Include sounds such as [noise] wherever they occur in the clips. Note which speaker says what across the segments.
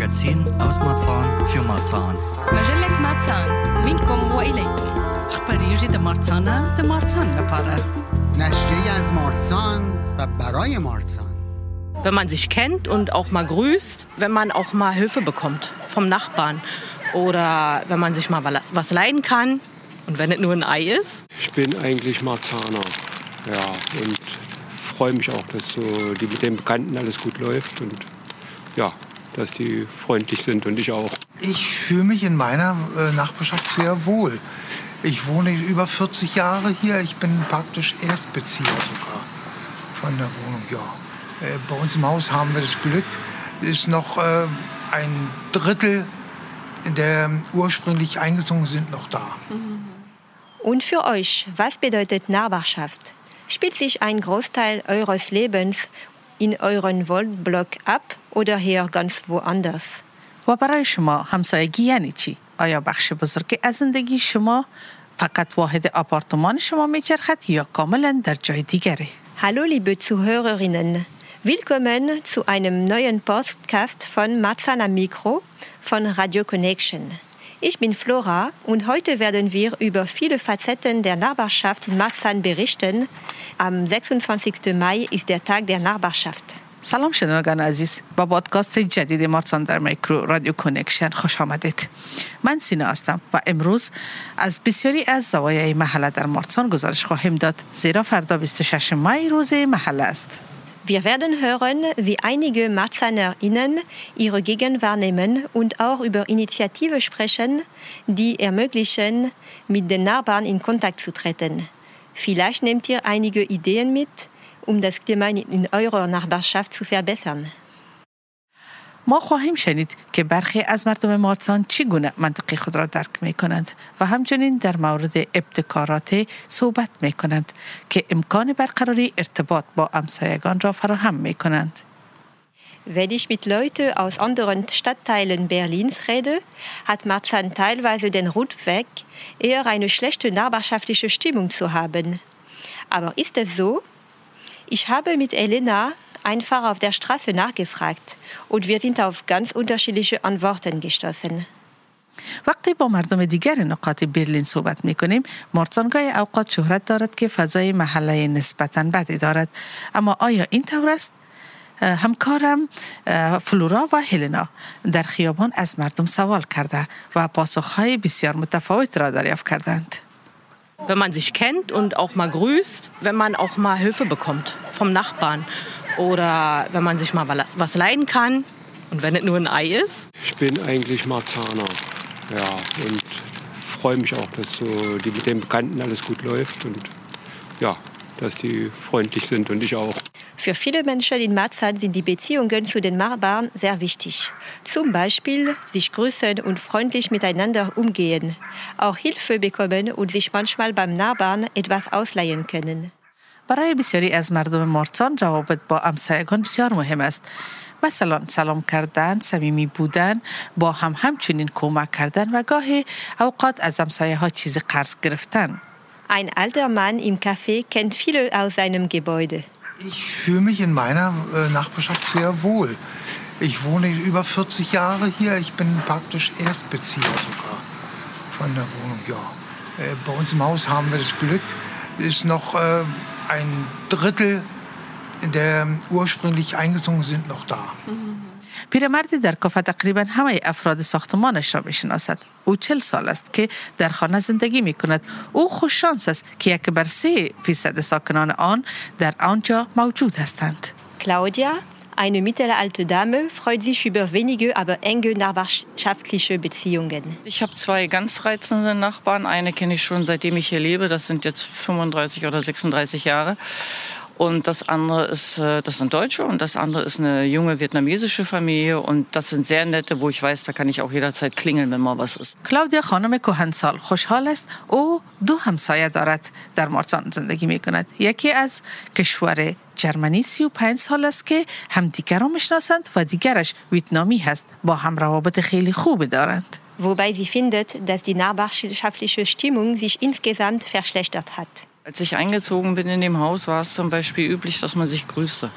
Speaker 1: Magazin aus Marzahn für Marzahn.
Speaker 2: مجلة ماتسان منكم وإليكم
Speaker 3: خبریږي د مارتانه د مارتان لپاره
Speaker 4: نشریه از مارسان و برای مارسان
Speaker 5: wenn man sich kennt und auch mal grüßt, wenn man auch mal Hilfe bekommt vom Nachbarn oder wenn man sich mal was leihen kann und wenn es nur ein Ei ist.
Speaker 6: Ich bin eigentlich Marzaner. Ja, und freue mich auch, dass so die mit den Bekannten alles gut läuft und ja, dass die freundlich sind und ich auch.
Speaker 7: Ich fühle mich in meiner äh, Nachbarschaft sehr wohl. Ich wohne über 40 Jahre hier. Ich bin praktisch Erstbezieher sogar von der Wohnung. Ja. Äh, bei uns im Haus haben wir das Glück, ist noch äh, ein Drittel der ursprünglich eingezogen sind noch da.
Speaker 8: Und für euch, was bedeutet Nachbarschaft? Spielt sich ein Großteil eures Lebens in euren Wohnblock ab oder hier ganz woanders?
Speaker 3: و برای شما همسایگی یعنی چی؟ آیا بخش بزرگی از زندگی شما فقط واحد آپارتمان شما میچرخد یا کاملا در جای دیگره؟
Speaker 8: Hallo liebe Zuhörerinnen, willkommen zu einem neuen Podcast von Marzahn am Mikro von Radio Connection. Ich bin Flora und heute werden wir über viele Facetten der Nachbarschaft in Marzahn berichten. Am 26. Mai ist der Tag der Nachbarschaft.
Speaker 3: سلام شنوندگان عزیز با پادکست جدید مارسان در میکرو رادیو کنکشن خوش آمدید من سینا هستم و امروز از بسیاری از زوایای محله در مارسان گزارش خواهیم داد زیرا فردا 26 مای روز محله است
Speaker 8: Wir werden hören, wie einige MarzahnerInnen ihre Gegend wahrnehmen und auch über Initiativen sprechen, die ermöglichen, mit den Nachbarn in Kontakt zu treten. Vielleicht nehmt ihr einige Ideen mit, um das Klima in eurer Nachbarschaft zu verbessern.
Speaker 3: ما خواهیم شنید که برخی از مردم مارسان چگونه منطقه خود را درک می کنند و همچنین در مورد ابتکارات صحبت می کنند که امکان برقراری ارتباط با همسایگان را فراهم می کنند.
Speaker 8: Wenn ich mit Leuten aus anderen Stadtteilen Berlins rede, hat Marzahn teilweise den Rundweg, eher eine schlechte nachbarschaftliche Stimmung zu haben. Aber ist es so? Ich habe mit Elena einfach auf der Straße nachgefragt und wir sind auf ganz unterschiedliche Antworten gestoßen.
Speaker 3: وقتی با مردم دیگر نقاط برلین صحبت می کنیم مارسان گاهی اوقات شهرت دارد که فضای محله نسبتا بدی دارد اما آیا این طور است؟ همکارم فلورا و هلنا در خیابان از مردم سوال کرده و پاسخهای بسیار متفاوت را دریافت کردند.
Speaker 5: Wenn man sich kennt und auch mal grüßt, wenn man auch mal Hilfe bekommt vom Nachbarn oder wenn man sich mal was leihen kann und wenn es nur ein Ei ist.
Speaker 6: Ich bin eigentlich Marzaner. Ja, und freue mich auch, dass so die mit den Bekannten alles gut läuft und ja, dass die freundlich sind und ich auch.
Speaker 8: Für viele Menschen in Marzahn sind die Beziehungen zu den Nachbarn sehr wichtig. Zum Beispiel sich grüßen und freundlich miteinander umgehen, auch Hilfe bekommen und sich manchmal beim Nachbarn etwas ausleihen können.
Speaker 3: برای بسیاری از مردم مارسان روابط با همسایگان بسیار مهم است مثلا سلام کردن، صمیمی بودن، با هم همچنین کمک کردن و گاهی اوقات از همسایه ها چیز قرض گرفتن.
Speaker 8: Ein alter Mann im Café kennt viele aus seinem Gebäude.
Speaker 7: Ich fühle mich in meiner äh, Nachbarschaft sehr wohl. Ich wohne über 40 Jahre hier. Ich bin praktisch Erstbezieher sogar von der Wohnung. Ja. Äh, bei uns im Haus haben wir das Glück, ist noch äh, ein Drittel der ursprünglich eingezogen sind noch da.
Speaker 3: پیرمردی در کافه تقریبا همه افراد ساختمانش را میشناسد او چل سال است که در خانه زندگی می کند او خوششانس است که یک بر سه فیصد ساکنان آن در آنجا موجود هستند
Speaker 8: Claudia, eine mittelalte Dame, freut sich über wenige, aber enge nachbarschaftliche Beziehungen.
Speaker 9: Ich habe zwei ganz reizende Nachbarn. Eine kenne ich schon seitdem ich hier lebe. Das sind jetzt 35 oder 36 Jahre. Und das andere ist, äh, das sind Deutsche und das andere ist eine junge vietnamesische Familie. Und das sind sehr nette, wo ich weiß, da kann ich auch jederzeit klingeln, wenn mal was ist.
Speaker 3: کلاودیا خانم کهنسال خوشحال است او دو همسایه دارد در مارسان زندگی می کند یکی از کشور جرمنی 35 سال است که همدیگر را میشناسند و دیگرش ویتنامی هست با هم روابط خیلی خوبی دارند
Speaker 8: wobei sie findet, dass die nachbarschaftliche Stimmung sich insgesamt verschlechtert hat.
Speaker 9: Als ich eingezogen bin in dem Haus, war es zum Beispiel üblich, dass man sich grüßte.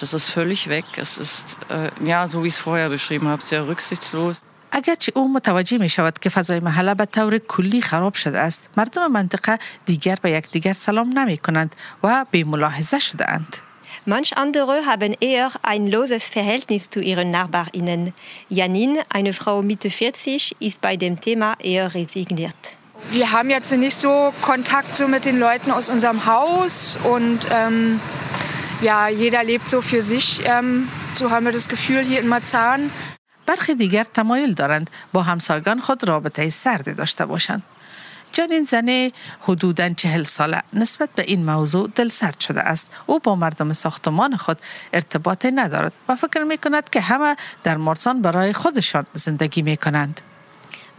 Speaker 9: Das ist völlig weg. Es ist, äh, ja, so wie ich es vorher beschrieben habe, sehr rücksichtslos.
Speaker 3: اگرچه او متوجه می شود که فضای محله به طور کلی خراب شده است مردم منطقه دیگر به یکدیگر سلام نمی کنند و به ملاحظه شده اند
Speaker 8: Manch andere haben eher ein loses Verhältnis zu ihren Nachbarinnen. Janine, eine Frau Mitte 40, ist bei dem Thema eher resigniert.
Speaker 10: Wir haben jetzt nicht so Kontakt so mit den Leuten aus unserem Haus und ähm, ja, jeder lebt so für sich. Ähm, so haben wir das Gefühl hier in Marzahn.
Speaker 3: برخی دیگر تمایل دارند با همسایگان خود رابطه سردی داشته باشند. جانین زنه حدوداً چهل ساله نسبت به این موضوع دلسرد شده است او با مردم ساختمان خود ارتباط ندارد و فکر می کند که همه در مارسان برای خودشان زندگی می کنند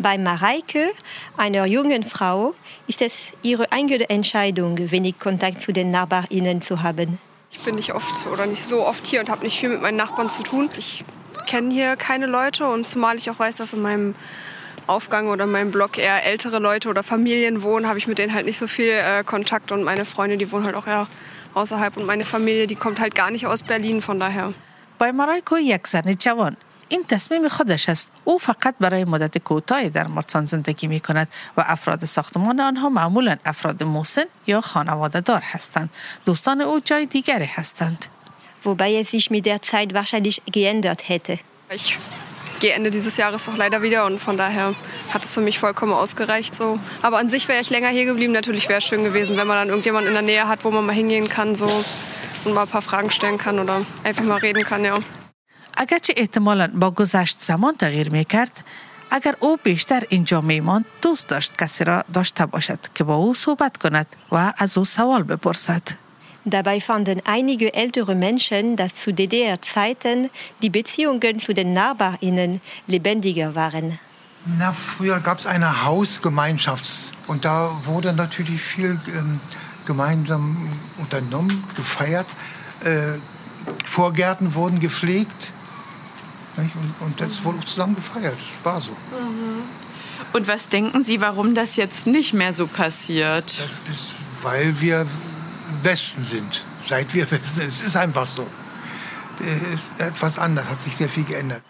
Speaker 8: Bei Mareike, einer jungen Frau, ist es ihre eigene Entscheidung, wenig Kontakt zu den NachbarInnen zu haben.
Speaker 11: Ich bin nicht oft oder nicht so oft hier und habe nicht viel mit meinen Nachbarn zu tun. Ich kenne hier keine Leute und zumal ich auch weiß, dass in meinem Aufgang oder in meinem Blog eher ältere Leute oder Familien wohnen, habe ich mit denen halt nicht so viel äh, Kontakt und meine Freunde, die wohnen halt auch eher außerhalb und meine Familie, die kommt halt gar nicht aus Berlin, von daher.
Speaker 3: Bei Mareiko Jaksanicawan این تصمیم خودش است او فقط برای مدت کوتاهی در مارسان زندگی می کند و افراد ساختمان آنها معمولا افراد موسن یا خانواده دار هستند دوستان او جای دیگری هستند
Speaker 8: wobei es sich mit der Zeit wahrscheinlich geändert hätte.
Speaker 11: Ich gehe Ende dieses Jahres doch leider wieder und von daher hat es für mich vollkommen ausgereicht so. Aber an sich wäre ich länger hier geblieben. Natürlich wäre es schön gewesen, wenn man dann irgendjemanden in der Nähe hat, wo man mal hingehen kann so und mal ein paar Fragen stellen kann oder einfach mal reden kann, ja.
Speaker 3: اگرچه احتمالا با گذشت زمان تغییر می کرد اگر او بیشتر اینجا میماند دوست داشت کسی را داشته باشد که با او صحبت کند و از او سوال بپرسد
Speaker 8: Dabei fanden einige ältere Menschen, dass zu DDR-Zeiten die Beziehungen zu den NachbarInnen lebendiger waren.
Speaker 7: Na, früher gab es eine Hausgemeinschafts- und da wurde natürlich viel ähm, gemeinsam unternommen, gefeiert. Äh, Vorgärten wurden gepflegt nicht? und, und das wurde auch zusammen gefeiert. Das war so.
Speaker 12: Und was denken Sie, warum das jetzt nicht mehr so passiert?
Speaker 7: Das ist, weil wir Westen sind. Seit wir Westen sind. Es ist einfach so.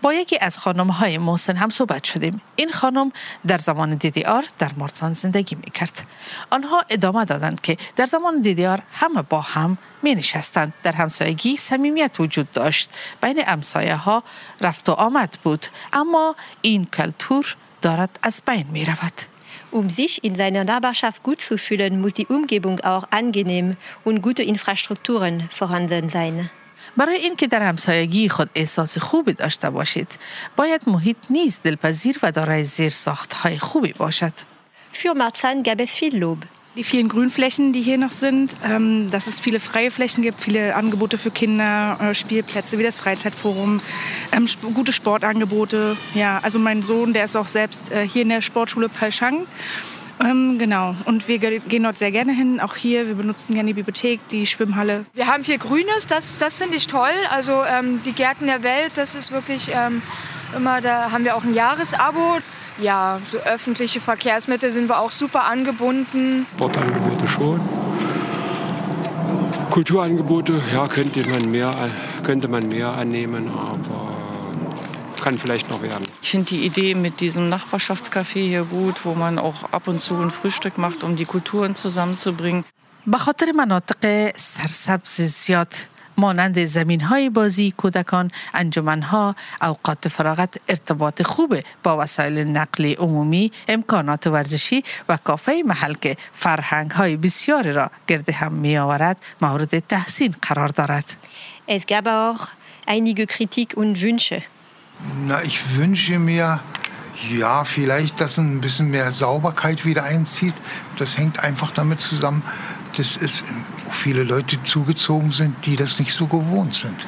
Speaker 3: با یکی از خانم های محسن هم صحبت شدیم. این خانم در زمان دیدی آر در مارسان زندگی می کرد آنها ادامه دادند که در زمان دیدی آر همه با هم می نشستند در همسایگی صمیمیت وجود داشت. بین همسایه ها رفت و آمد بود. اما این کلتور دارد از بین می رود
Speaker 8: Um sich in seiner Nachbarschaft gut zu fühlen, muss die Umgebung auch angenehm und gute Infrastrukturen vorhanden sein.
Speaker 3: برای اینکه در همسایگی خود احساس خوبی داشته باشید باید محیط نیز دلپذیر و دارای زیر ساخت های خوبی باشد
Speaker 8: Für Marzahn gab es viel Lob.
Speaker 13: Die vielen Grünflächen, die hier noch sind, ähm, dass es viele freie Flächen gibt, viele Angebote für Kinder, äh, Spielplätze wie das Freizeitforum, ähm, sp gute Sportangebote. Ja, also mein Sohn, der ist auch selbst äh, hier in der Sportschule Palschang. ähm, genau. Und wir ge gehen dort sehr gerne hin. Auch hier, wir benutzen gerne die Bibliothek, die Schwimmhalle.
Speaker 10: Wir haben viel Grünes, das, das finde ich toll. Also ähm, die Gärten der Welt, das ist wirklich ähm, immer, da haben wir auch ein Jahresabo. Ja, so öffentliche Verkehrsmittel sind wir auch super angebunden.
Speaker 6: Sportangebote schon. Kulturangebote, ja, könnte man mehr, könnte man mehr annehmen, aber kann vielleicht noch werden.
Speaker 9: Ich finde die Idee mit diesem Nachbarschaftscafé hier gut, wo man auch ab und zu ein Frühstück macht, um die Kulturen zusammenzubringen.
Speaker 3: به خاطر مناطق سرسبز زیاد مانند زمین های بازی کودکان انجمن ها اوقات فراغت ارتباط خوب با وسایل نقل عمومی امکانات ورزشی و کافه محل که فرهنگ های بسیاری را گرد هم می آورد مورد تحسین قرار دارد
Speaker 8: Es gab auch einige Kritik und Wünsche.
Speaker 7: na, ich wünsche mir, ja, vielleicht, dass ein bisschen mehr Sauberkeit wieder einzieht. Das hängt einfach damit zusammen, das ist auch viele Leute zugezogen sind, die das nicht so gewohnt sind.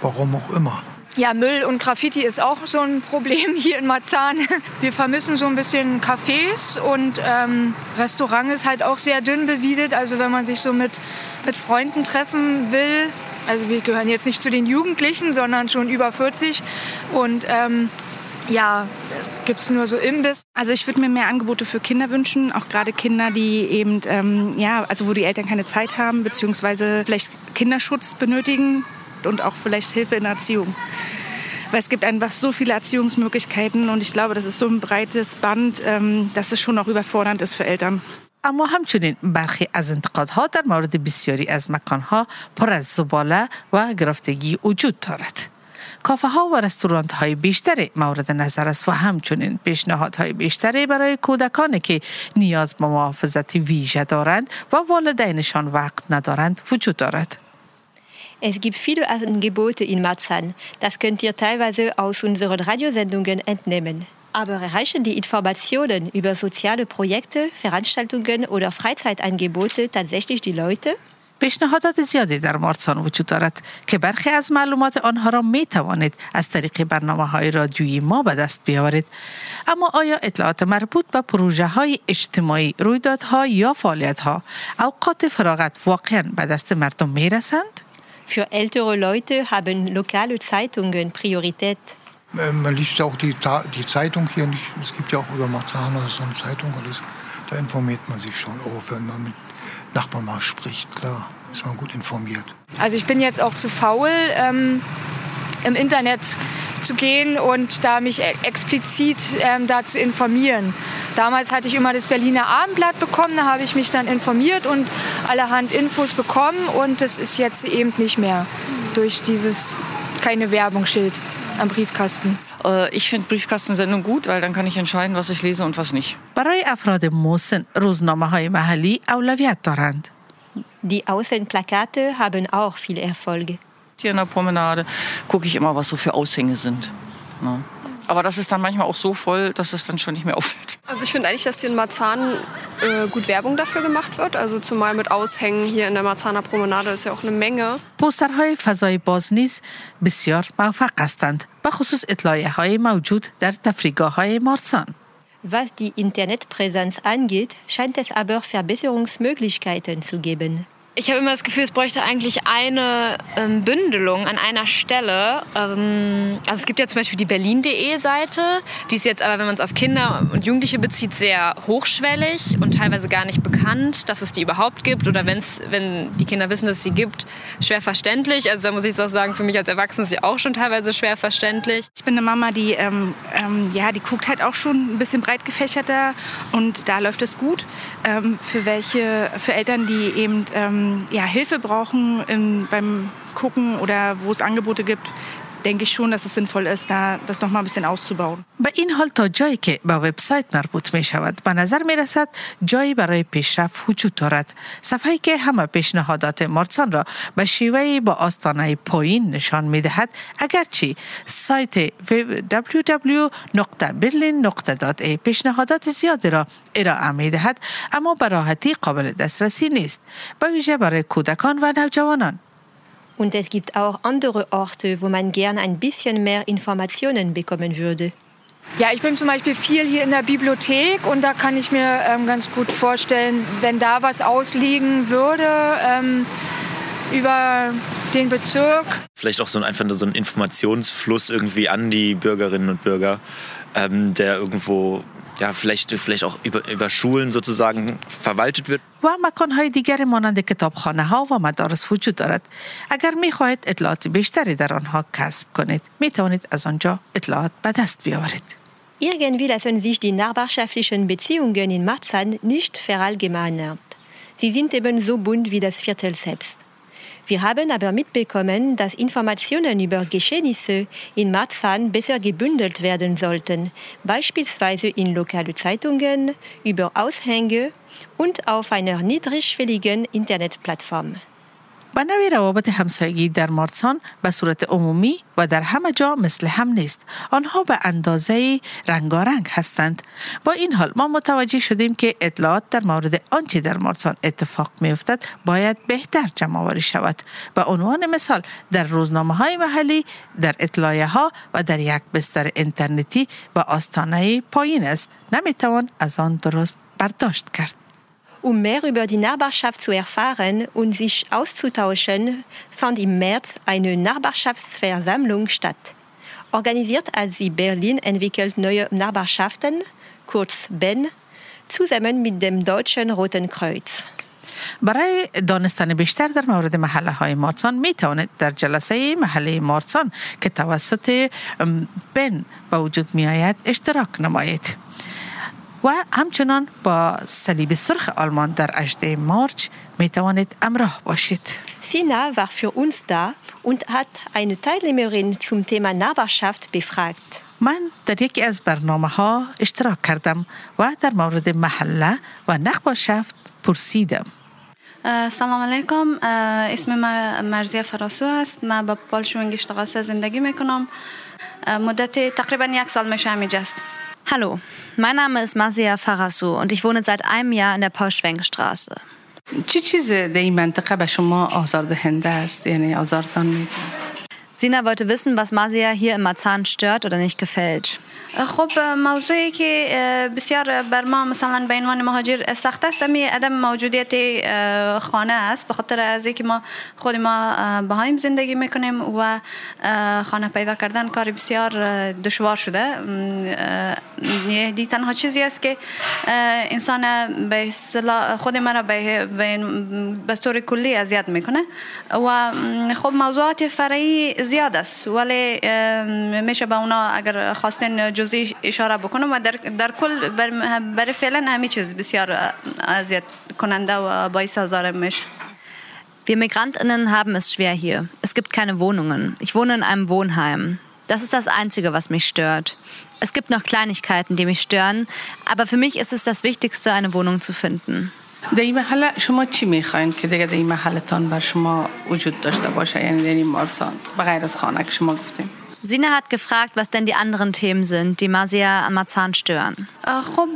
Speaker 7: Warum auch immer.
Speaker 10: Ja, Müll und Graffiti ist auch so ein Problem hier in Marzahn. Wir vermissen so ein bisschen Cafés und ähm, Restaurant ist halt auch sehr dünn besiedelt. Also wenn man sich so mit, mit Freunden treffen will, also wir gehören jetzt nicht zu den Jugendlichen, sondern schon über 40 und ähm, ja, gibt es nur so Imbiss.
Speaker 13: Also ich würde mir mehr Angebote für Kinder wünschen, auch gerade Kinder, die eben, ähm, ja, also wo die Eltern keine Zeit haben, beziehungsweise vielleicht Kinderschutz benötigen und auch vielleicht Hilfe in der Erziehung. Weil es gibt einfach so viele Erziehungsmöglichkeiten und ich glaube, das ist so ein breites Band, ähm, dass es schon auch überfordernd ist für Eltern.
Speaker 3: اما همچنین برخی از انتقادها در مورد بسیاری از مکانها پر از زباله و گرفتگی وجود دارد. کافه ها و رستوران های بیشتری مورد نظر است و همچنین پیشنهادهای بیشتری برای کودکان که نیاز به محافظت ویژه دارند و والدینشان وقت ندارند وجود دارد.
Speaker 8: Es gibt viele Angebote in Marzahn. Das könnt ihr teilweise aus unseren Radiosendungen entnehmen. Aber erreichen die Informationen über soziale Projekte, Veranstaltungen oder Freizeitangebote tatsächlich die Leute?
Speaker 3: پیشنهادات زیادی در مارسان وجود دارد که برخی از معلومات آنها را می توانید از طریق برنامه های رادیویی ما به دست بیاورید اما آیا اطلاعات مربوط به پروژه های اجتماعی رویدادها یا فعالیت ها اوقات فراغت واقعا به دست مردم می رسند؟
Speaker 8: Für ältere Leute haben lokale Zeitungen Priorität.
Speaker 7: Man liest ja auch die, die Zeitung hier nicht. Es gibt ja auch über Marzahn so eine Zeitung alles. Da informiert man sich schon, auch wenn man mit Nachbarn mal spricht, klar, ist man gut informiert.
Speaker 10: Also ich bin jetzt auch zu faul, ähm, im Internet zu gehen und da mich explizit ähm, da zu informieren. Damals hatte ich immer das Berliner Abendblatt bekommen, da habe ich mich dann informiert und allerhand Infos bekommen und das ist jetzt eben nicht mehr durch dieses keine Werbungsschild am Briefkasten.
Speaker 9: Ich finde Briefkastensendung gut, weil dann kann ich entscheiden, was ich lese und was nicht.
Speaker 3: برای افراد مسن روزنامه های محلی اولویت دارند.
Speaker 8: Die Außenplakate haben auch viel Erfolg.
Speaker 9: Hier in der Promenade gucke ich immer, was so für Aushänge sind. Ne? Aber das ist dann manchmal auch so voll, dass es dann schon nicht mehr [laughs] auffällt.
Speaker 11: Also ich finde eigentlich, dass hier in Marzahn äh, gut Werbung dafür gemacht wird. Also zumal mit Aushängen hier in der Marzahner Promenade ist ja auch eine Menge.
Speaker 3: پوسترهای فضای باز نیز بسیار موفق هستند به خصوص اطلاعیه های موجود در تفریگاه های مارسان.
Speaker 8: Was die Internetpräsenz angeht, scheint es aber Verbesserungsmöglichkeiten zu geben.
Speaker 14: Ich habe immer das Gefühl, es bräuchte eigentlich eine ähm, Bündelung an einer Stelle. Ähm, also es gibt ja zum Beispiel die berlin.de Seite, die ist jetzt aber, wenn man es auf Kinder und Jugendliche bezieht, sehr hochschwellig und teilweise gar nicht bekannt, dass es die überhaupt gibt oder wenn's, wenn die Kinder wissen, dass es sie gibt, schwer verständlich. Also da muss ich auch sagen, für mich als Erwachsene ist sie auch schon teilweise schwer verständlich.
Speaker 13: Ich bin eine Mama, die, ähm, ähm, ja, die guckt halt auch schon ein bisschen breit gefächerter und da läuft es gut. Ähm, für welche, für Eltern, die eben ähm, ja, Hilfe brauchen in, beim Gucken oder wo es Angebote gibt, denke ich schon, dass es sinnvoll ist, da das noch mal ein bisschen auszubauen.
Speaker 3: این حال تا که به وبسایت مربوط می شود به نظر می رسد جایی برای پیشرفت وجود دارد صفحه‌ای که همه پیشنهادات مارسان را به شیوهی با آستانه پایین نشان می دهد اگرچه سایت www.berlin.de پیشنهادات زیادی را ارائه می دهد اما به راحتی قابل دسترسی نیست به ویژه برای کودکان و نوجوانان
Speaker 8: Und es gibt auch andere Orte, wo man gern ein bisschen mehr Informationen bekommen würde.
Speaker 10: Ja, ich bin zum Beispiel viel hier in der Bibliothek und da kann ich mir ähm, ganz gut vorstellen, wenn da was ausliegen würde ähm, über den Bezirk.
Speaker 15: Vielleicht auch so ein, einfach so ein Informationsfluss irgendwie an die Bürgerinnen und Bürger, ähm, der irgendwo ja, vielleicht, vielleicht auch über, über Schulen sozusagen verwaltet wird.
Speaker 3: و مکانهای دیگری مانند کتابخانه ها و مدارس وجود دارد. اگر می خواهید اطلاعات بیشتری در آنها کسب کنید، می توانید از آنجا اطلاعات به دست بیاورید.
Speaker 8: Irgendwie lassen sich die nachbarschaftlichen Beziehungen in Marzahn nicht verallgemeinert. Sie sind eben so bunt wie das Viertel selbst. Wir haben aber mitbekommen, dass Informationen über Geschehnisse in Marzahn besser gebündelt werden sollten, beispielsweise in lokale Zeitungen, über Aushänge und auf einer niedrigschwelligen Internetplattform.
Speaker 3: و نوی روابط همسایگی در مارسان به صورت عمومی و در همه جا مثل هم نیست. آنها به اندازه رنگارنگ هستند. با این حال ما متوجه شدیم که اطلاعات در مورد آنچه در مارسان اتفاق می افتد باید بهتر جمع آوری شود. به عنوان مثال در روزنامه های محلی، در اطلاعیه ها و در یک بستر اینترنتی و آستانه پایین است. نمی توان از آن درست برداشت کرد.
Speaker 8: Um mehr über die Nachbarschaft zu erfahren und sich auszutauschen, fand im März eine Nachbarschaftsversammlung statt. Organisiert als die Berlin entwickelt neue Nachbarschaften, kurz BEN, zusammen mit dem Deutschen Roten Kreuz.
Speaker 3: برای دانستن بیشتر در مورد محله های مارسان می توانید در جلسه محله مارسان که توسط بن به وجود می آید اشتراک نمایید. و همچنان با صلیب سرخ آلمان در 8 مارچ می توانید امراه باشید.
Speaker 8: Sina war für uns da und hat eine Teilnehmerin zum Thema Nachbarschaft befragt.
Speaker 3: من در یکی از برنامه ها اشتراک کردم و در مورد محله و نخباشفت پرسیدم.
Speaker 16: سلام علیکم اسم من مرزیه فراسو است من با پالشون گشتقاسه زندگی می‌کنم مدت تقریبا یک سال میشه همینجا است
Speaker 17: Hallo, mein Name ist Masia Farasu und ich wohne seit einem Jahr in der Paul-Schwenk-Straße. Sina wollte wissen, was Masia hier in Marzahn stört oder nicht gefällt.
Speaker 16: خب موضوعی که بسیار بر ما مثلا به عنوان مهاجر سخت است امی عدم موجودیت خانه است. به خاطر از اینکه ما خود ما بهایم زندگی می‌کنیم و خانه پیدا کردن کار بسیار دشوار شده. دی تنها چیزی است که انسان به خود ما را به, به طور کلی اذیت می‌کنه. و خب موضوعات فرعی زیاد است. ولی میشه به اونا اگر خواستین جزئی اشاره بکنم و در, در کل بر, برای فعلا همه چیز بسیار اذیت کننده و باعث آزار میشه
Speaker 17: Wir Migrantinnen haben es schwer hier. Es gibt keine Wohnungen. Ich wohne in einem Wohnheim. Das ist das Einzige, was mich stört. Es gibt noch Kleinigkeiten, die mich stören, aber für mich ist es das Wichtigste, eine Wohnung zu finden.
Speaker 13: در این محله شما چی میخواین که دیگه در این محلتان بر شما وجود داشته باشه یعنی در این مارسان بغیر از خانه که شما گفتیم
Speaker 17: Sina hat gefragt, was denn die anderen Themen sind, die Masia am Marzahn stören.
Speaker 16: خب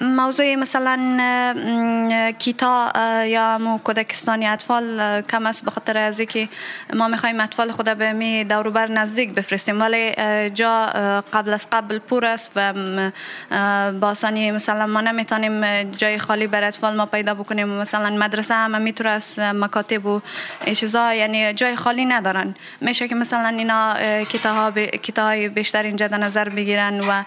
Speaker 16: موضوع مثلا کیتا یا مو کودکستانی اطفال کم است به خاطر از اینکه ما می‌خوایم اطفال خود به می دوروبر نزدیک بفرستیم. ولی جا قبل از قبل پر است و با آسانی مثلا ما نمی‌تونیم جای خالی بر اطفال ما پیدا بکنیم. مثلا مدرسه هم می‌تونه از مکاتب و چیزا یعنی جای خالی ندارن. میشه که مثلا اینا کتاها کتاهای بیشتر اینجا در نظر بگیرن و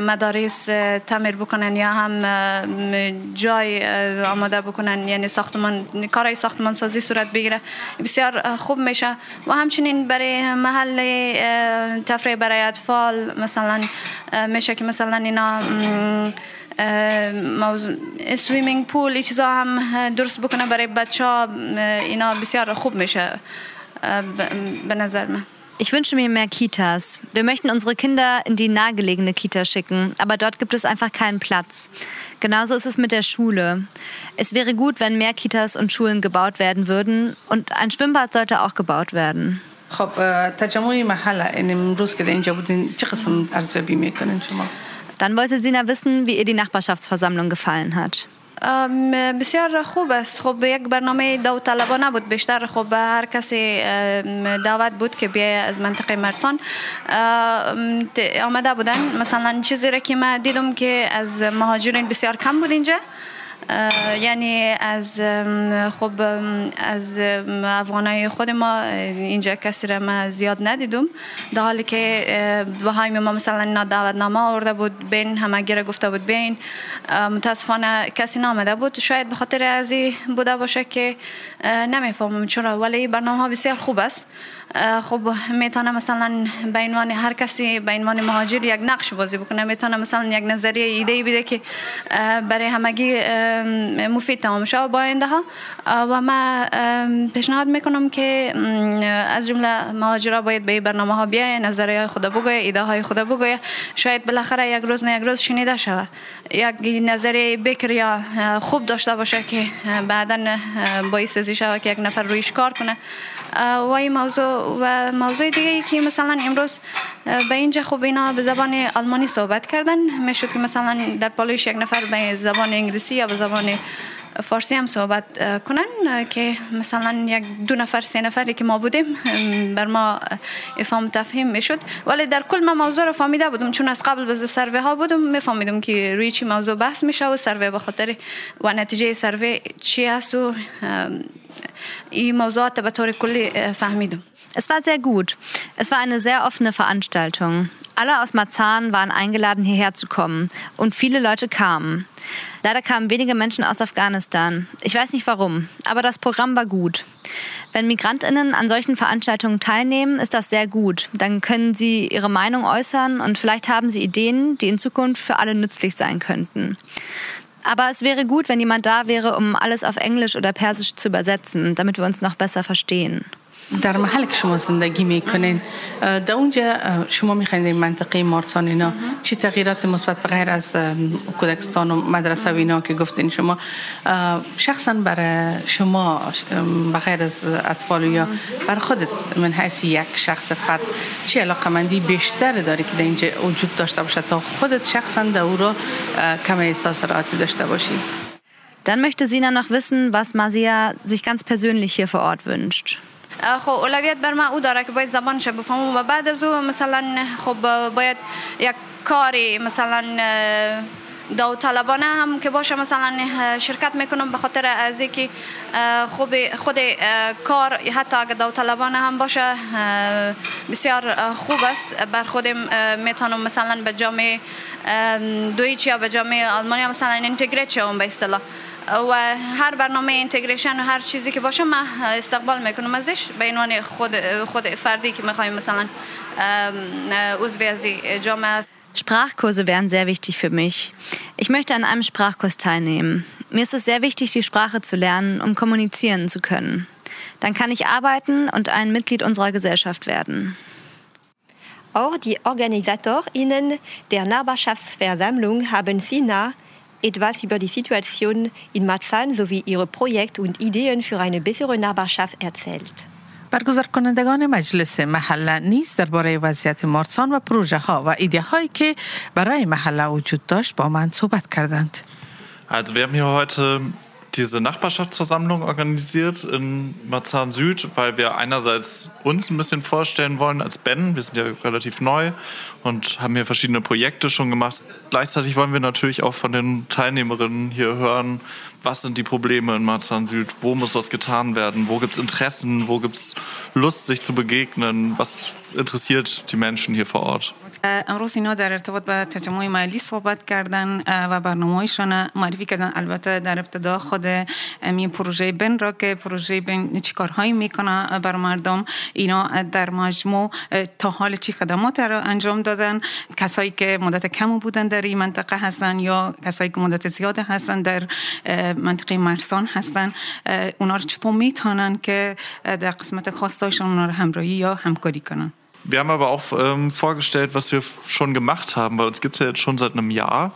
Speaker 16: مدارس تعمیر بکنن یا هم جای آماده بکنن یعنی ساختمان کارهای ساختمان سازی صورت بگیره بسیار خوب میشه. و همچنین برای محل تفریح برای اطفال مثلا میشه که مثلا اینا سویمینگ پول این چیزا هم درست بکنه برای بچه ها اینا بسیار خوب میشه. به نظر من
Speaker 17: Ich wünsche mir mehr Kitas. Wir möchten unsere Kinder in die nahegelegene Kita schicken, aber dort gibt es einfach keinen Platz. Genauso ist es mit der Schule. Es wäre gut, wenn mehr Kitas und Schulen gebaut werden würden und ein Schwimmbad sollte auch gebaut werden.
Speaker 13: خب تجمع محل این امروز که اینجا بودین چه قسم ارزیابی میکنین شما؟
Speaker 17: Dann wollte Sina wissen, wie ihr die Nachbarschaftsversammlung gefallen hat.
Speaker 16: بسیار خوب است. خب یک برنامه داوطلبانه بود. بیشتر خب هر کسی دعوت بود که بیای از منطقه مرسان. آمده بودن. مثلا چیزی را که من دیدم که از مهاجرین بسیار کم بود اینجا. یعنی از خب از افغانای خود ما اینجا کسی را ما زیاد ندیدم. در حالی که بهای ما مثلا اینا دعوت نامه آورده بود بین همه را گفته بود بین. متاسفانه کسی نامده بود. شاید به خاطر ازی بوده باشه که نمی‌فهمم چرا. ولی برنامه ها بسیار خوب است. خب می‌تونه مثلا به عنوان هر کسی به عنوان مهاجر یک نقش بازی بکنه می‌تونه مثلا یک نظریه ایده بده که برای همگی مفید تمام شود با آینده ها و ما پیشنهاد می‌کنم که از جمله مهاجرا باید به برنامه ها بیاین نظریه خود بگوی ایده های خود بگوی شاید بالاخره یک روز نه یک روز شنیده شود یک نظریه بکر یا خوب داشته باشه که بعدا باعث ازی شود که یک نفر رویش کار کنه. و این موضوع و موضوع دیگه ای که مثلا امروز به اینجا خوب اینا به زبان آلمانی صحبت کردن. می‌شد که مثلا در پالوش یک نفر به زبان انگلیسی یا به زبان فارسی هم صحبت کنن که مثلا یک دو نفر سه نفری که ما بودیم بر ما افهام تفهیم می‌شد. ولی در کل ما موضوع رو فهمیده بودم. چون از قبل بز سروی ها بودم میفهمیدم که روی چی موضوع بحث میشه و سروی به خاطر و نتیجه سروی چی هست و این موضوعات به طور کلی فهمیدم.
Speaker 17: Es war sehr gut. Es war eine sehr offene Veranstaltung. Alle aus Marzahn waren eingeladen, hierher zu kommen. Und viele Leute kamen. Leider kamen wenige Menschen aus Afghanistan. Ich weiß nicht warum, aber das Programm war gut. Wenn Migrantinnen an solchen Veranstaltungen teilnehmen, ist das sehr gut. Dann können sie ihre Meinung äußern und vielleicht haben sie Ideen, die in Zukunft für alle nützlich sein könnten. Aber es wäre gut, wenn jemand da wäre, um alles auf Englisch oder Persisch zu übersetzen, damit wir uns noch besser verstehen.
Speaker 3: در محل که شما زندگی می‌کنین در اونجا شما می‌خواین منطقه مارسان اینا چی تغییرات مثبت به غیر از کودکستان و مدرسه و اینا که گفتین شما شخصا برای شما به غیر از اطفال یا برای خودت من حیث یک شخص فرد چه علاقه مندی بیشتر داری که در اینجا وجود داشته باشه تا خودت شخصا در او رو کم احساس راحتی داشته باشی
Speaker 17: Dann möchte Sina noch wissen, was Masia sich ganz persönlich hier vor Ort wünscht.
Speaker 16: خب اولویت بر من او داره که باید زبانش بفهمم و بعد از او مثلا خب باید یک کاری مثلا داوطلبانه هم که باشه مثلا شرکت می‌کنم به خاطر از اینکه خود خود کار حتی اگر داوطلبانه هم باشه بسیار خوب است بر خودم می‌تونم مثلا به جامعه دویچ یا به جامعه آلمانی مثلا اینتگریت شوم به اصطلاح و هر برنامه اینتگریشن و هر چیزی که باشه من استقبال میکنم ازش به عنوان خود خود فردی که میخوایم مثلا عضو از جامعه
Speaker 17: Sprachkurse wären sehr wichtig für mich. Ich möchte an einem Sprachkurs teilnehmen. Mir ist es sehr wichtig, die Sprache zu lernen, um kommunizieren zu können. Dann kann ich arbeiten und ein Mitglied unserer Gesellschaft werden.
Speaker 8: Auch die OrganisatorInnen der Nachbarschaftsversammlung haben Sina etwas über die Situation in Marzahn sowie ihre Projekte und Ideen für eine bessere Nachbarschaft erzählt.
Speaker 3: برگزار کنندگان مجلس محله نیز درباره وضعیت مارسان و پروژه ها و ایده هایی که برای محله وجود داشت با من صحبت کردند.
Speaker 18: Also wir haben hier heute diese Nachbarschaftsversammlung organisiert in Marzahn Süd, weil wir einerseits uns ein bisschen vorstellen wollen als Ben. Wir sind ja relativ neu und haben hier verschiedene Projekte schon gemacht. Gleichzeitig wollen wir natürlich auch von den Teilnehmerinnen hier hören, was sind die Probleme in Marzahn Süd, wo muss was getan werden, wo gibt es Interessen, wo gibt es Lust, sich zu begegnen, was interessiert die Menschen hier vor Ort.
Speaker 19: امروز اینا در ارتباط با تجمع محلی صحبت کردن و برنامه‌هایشان معرفی کردن. البته در ابتدا خود این پروژه بن را که پروژه بن چی کارهایی می‌کنه بر مردم اینا در مجموع تا حال چی خدمات را انجام دادن. کسایی که مدت کم بودن در این منطقه هستن یا کسایی که مدت زیاد هستن در منطقه مرسان هستن اونا رو چطور می‌تونن که در قسمت خاصایشان اونا رو همراهی یا همکاری کنن؟
Speaker 18: Wir haben aber auch ähm, vorgestellt, was wir schon gemacht haben, weil uns gibt es ja jetzt schon seit einem Jahr.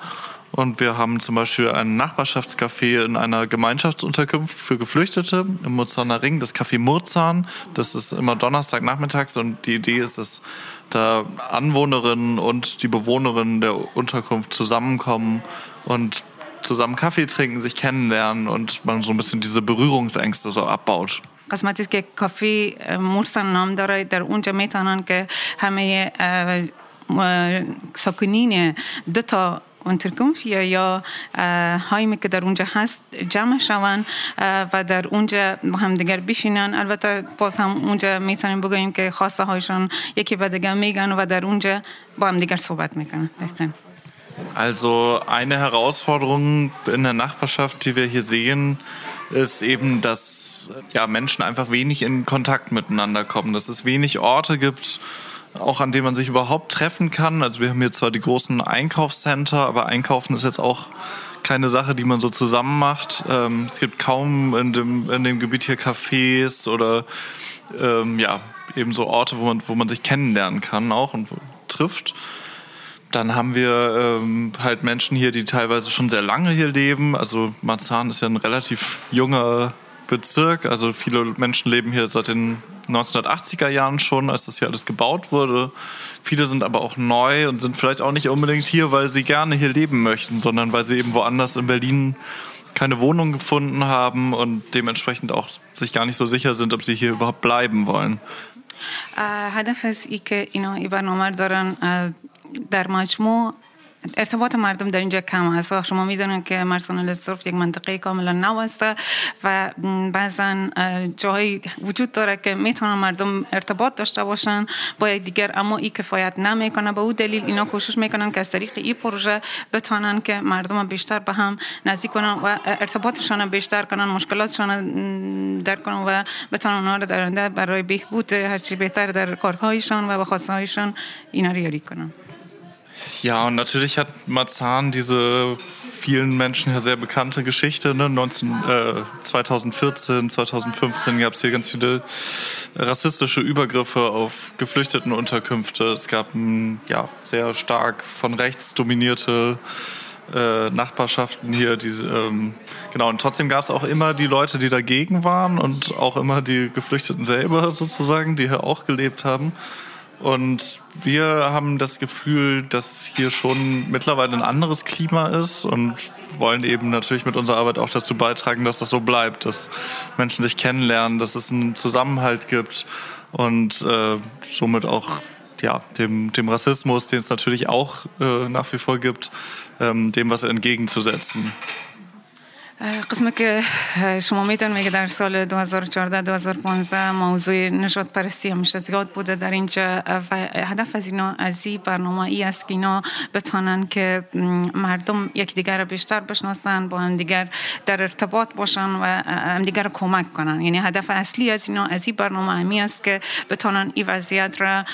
Speaker 18: Und wir haben zum Beispiel ein Nachbarschaftscafé in einer Gemeinschaftsunterkunft für Geflüchtete im Murzaner Ring, das Café Murzahn. Das ist immer Donnerstagnachmittags und die Idee ist, dass da Anwohnerinnen und die Bewohnerinnen der Unterkunft zusammenkommen und zusammen Kaffee trinken, sich kennenlernen und man so ein bisschen diese Berührungsängste so abbaut.
Speaker 19: قسمتی که کافی مورسن نام داره. در اونجا می‌تونن که همه ساکنین دو تا انترکومف یا هایمی که در اونجا هست جمع شون و در اونجا با هم دیگر بشینن. البته باز هم اونجا می‌تونیم بگوییم که خواسته هایشان یکی به دیگر میگن و در اونجا با هم دیگر صحبت می‌کنن.
Speaker 18: Also eine Herausforderung in der Nachbarschaft, die wir hier sehen, ist eben, dass dass ja, Menschen einfach wenig in Kontakt miteinander kommen, dass es wenig Orte gibt, auch an denen man sich überhaupt treffen kann. Also wir haben hier zwar die großen Einkaufscenter, aber Einkaufen ist jetzt auch keine Sache, die man so zusammen macht. Ähm, es gibt kaum in dem, in dem Gebiet hier Cafés oder ähm, ja, eben so Orte, wo man, wo man sich kennenlernen kann auch und trifft. Dann haben wir ähm, halt Menschen hier, die teilweise schon sehr lange hier leben. Also Marzahn ist ja ein relativ junger Bezirk. Also viele Menschen leben hier seit den 1980er Jahren schon, als das hier alles gebaut wurde. Viele sind aber auch neu und sind vielleicht auch nicht unbedingt hier, weil sie gerne hier leben möchten, sondern weil sie eben woanders in Berlin keine Wohnung gefunden haben und dementsprechend auch sich gar nicht so sicher sind, ob sie hier überhaupt bleiben wollen.
Speaker 19: هدف از ای که اینا این برنامه رو دارن در مجموع ارتباط مردم در اینجا کم است. شما می‌دونید که مرسان الاسرف یک منطقه کاملا نو است و بعضا جاهایی وجود داره که می‌تونن مردم ارتباط داشته باشن با دیگر اما این کفایت نمی‌کنه. به او دلیل اینا کوشش می‌کنن که از طریق این پروژه بتونن که مردم بیشتر به هم نزدیک کنن و ارتباطشان بیشتر کنن مشکلاتشان در کنن و بتونن اونها رو درنده برای بهبود هرچی بهتر در کارهایشان و به خواستهایشان اینا رو یاری کنن.
Speaker 18: Ja, und natürlich hat Marzahn diese vielen Menschen ja sehr bekannte Geschichte. Ne? 19, äh, 2014, 2015 gab es hier ganz viele rassistische Übergriffe auf Geflüchtetenunterkünfte. Es gab ein, ja, sehr stark von rechts dominierte äh, Nachbarschaften hier. Die, ähm, genau, und trotzdem gab es auch immer die Leute, die dagegen waren und auch immer die Geflüchteten selber sozusagen, die hier auch gelebt haben. Und wir haben das Gefühl, dass hier schon mittlerweile ein anderes Klima ist und wollen eben natürlich mit unserer Arbeit auch dazu beitragen, dass das so bleibt, dass Menschen sich kennenlernen, dass es einen Zusammenhalt gibt und äh, somit auch ja, dem, dem Rassismus, den es natürlich auch äh, nach wie vor gibt, ähm, dem was entgegenzusetzen.
Speaker 19: قسمی که شما می‌دونید میگه در سال 2014-2015 موضوع نجات پرستی همیشه زیاد بوده. در اینجا و هدف از اینا از این برنامه ای است که اینا بتانن که مردم یکدیگر رو بیشتر بشناسن با هم دیگر در ارتباط باشن و هم دیگر کمک کنن. یعنی هدف اصلی از اینا از این برنامه همی است که بتانن این وضعیت را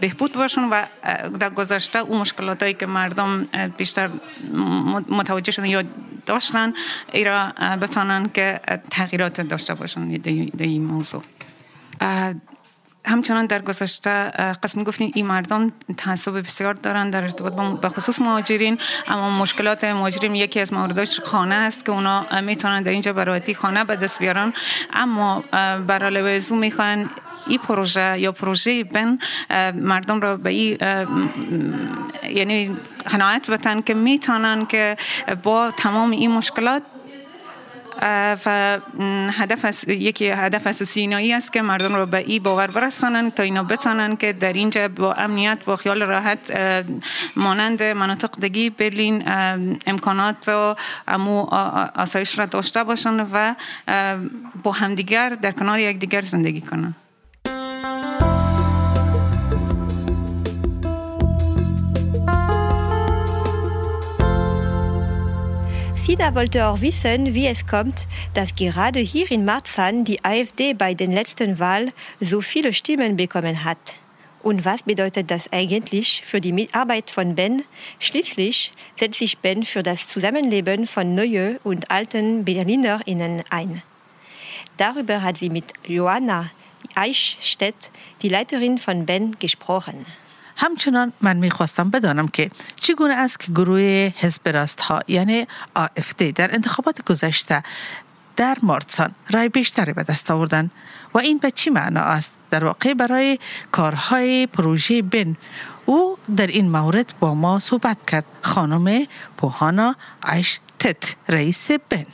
Speaker 19: بهبود باشن و در گذشته اون مشکلاتی که مردم بیشتر متوجه شدن یا داشتن را بتانن که تغییرات داشته باشن در این موضوع. همچنان در گذشته قسم گفتین این مردم تعصب بسیار دارن در ارتباط با خصوص مهاجرین اما مشکلات مهاجرین یکی از مورداش خانه است که اونا می‌تونن در اینجا برایتی خانه به دست بیارن. اما برای لوزو می‌خوان این پروژه یا پروژه بن مردم را به یعنی قناعت بتن که می‌تونن که با تمام این مشکلات و هدف از یکی هدف اساسی اینایی است که مردم رو به این باور برسانن تا اینا بتانن که در اینجا با امنیت با خیال راحت مانند مناطق دگی برلین امکانات و امو آسایش را داشته باشن و با همدیگر در کنار یکدیگر زندگی کنن.
Speaker 8: Sina wollte auch wissen, wie es kommt, dass gerade hier in Marzahn die AfD bei den letzten Wahlen so viele Stimmen bekommen hat. Und was bedeutet das eigentlich für die Mitarbeit von Ben? Schließlich setzt sich Ben für das Zusammenleben von neuen und alten BerlinerInnen ein. Darüber hat sie mit Joanna Eichstedt, die Leiterin von Ben, gesprochen.
Speaker 3: همچنان من می‌خواستم بدانم که چگونه است که گروه حزب راست ها یعنی AFD در انتخابات گذشته در مارسان رای بیشتری به دست آوردن و این به چی معنا است در واقع برای کارهای پروژه بن او در این مورد با ما صحبت کرد خانم پوهانا ایش تت رئیس بن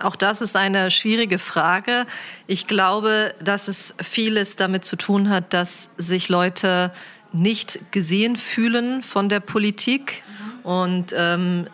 Speaker 20: Auch das ist eine schwierige Frage. Ich glaube, dass es vieles damit zu tun hat, dass sich Leute nicht gesehen fühlen von der Politik. Und ähm,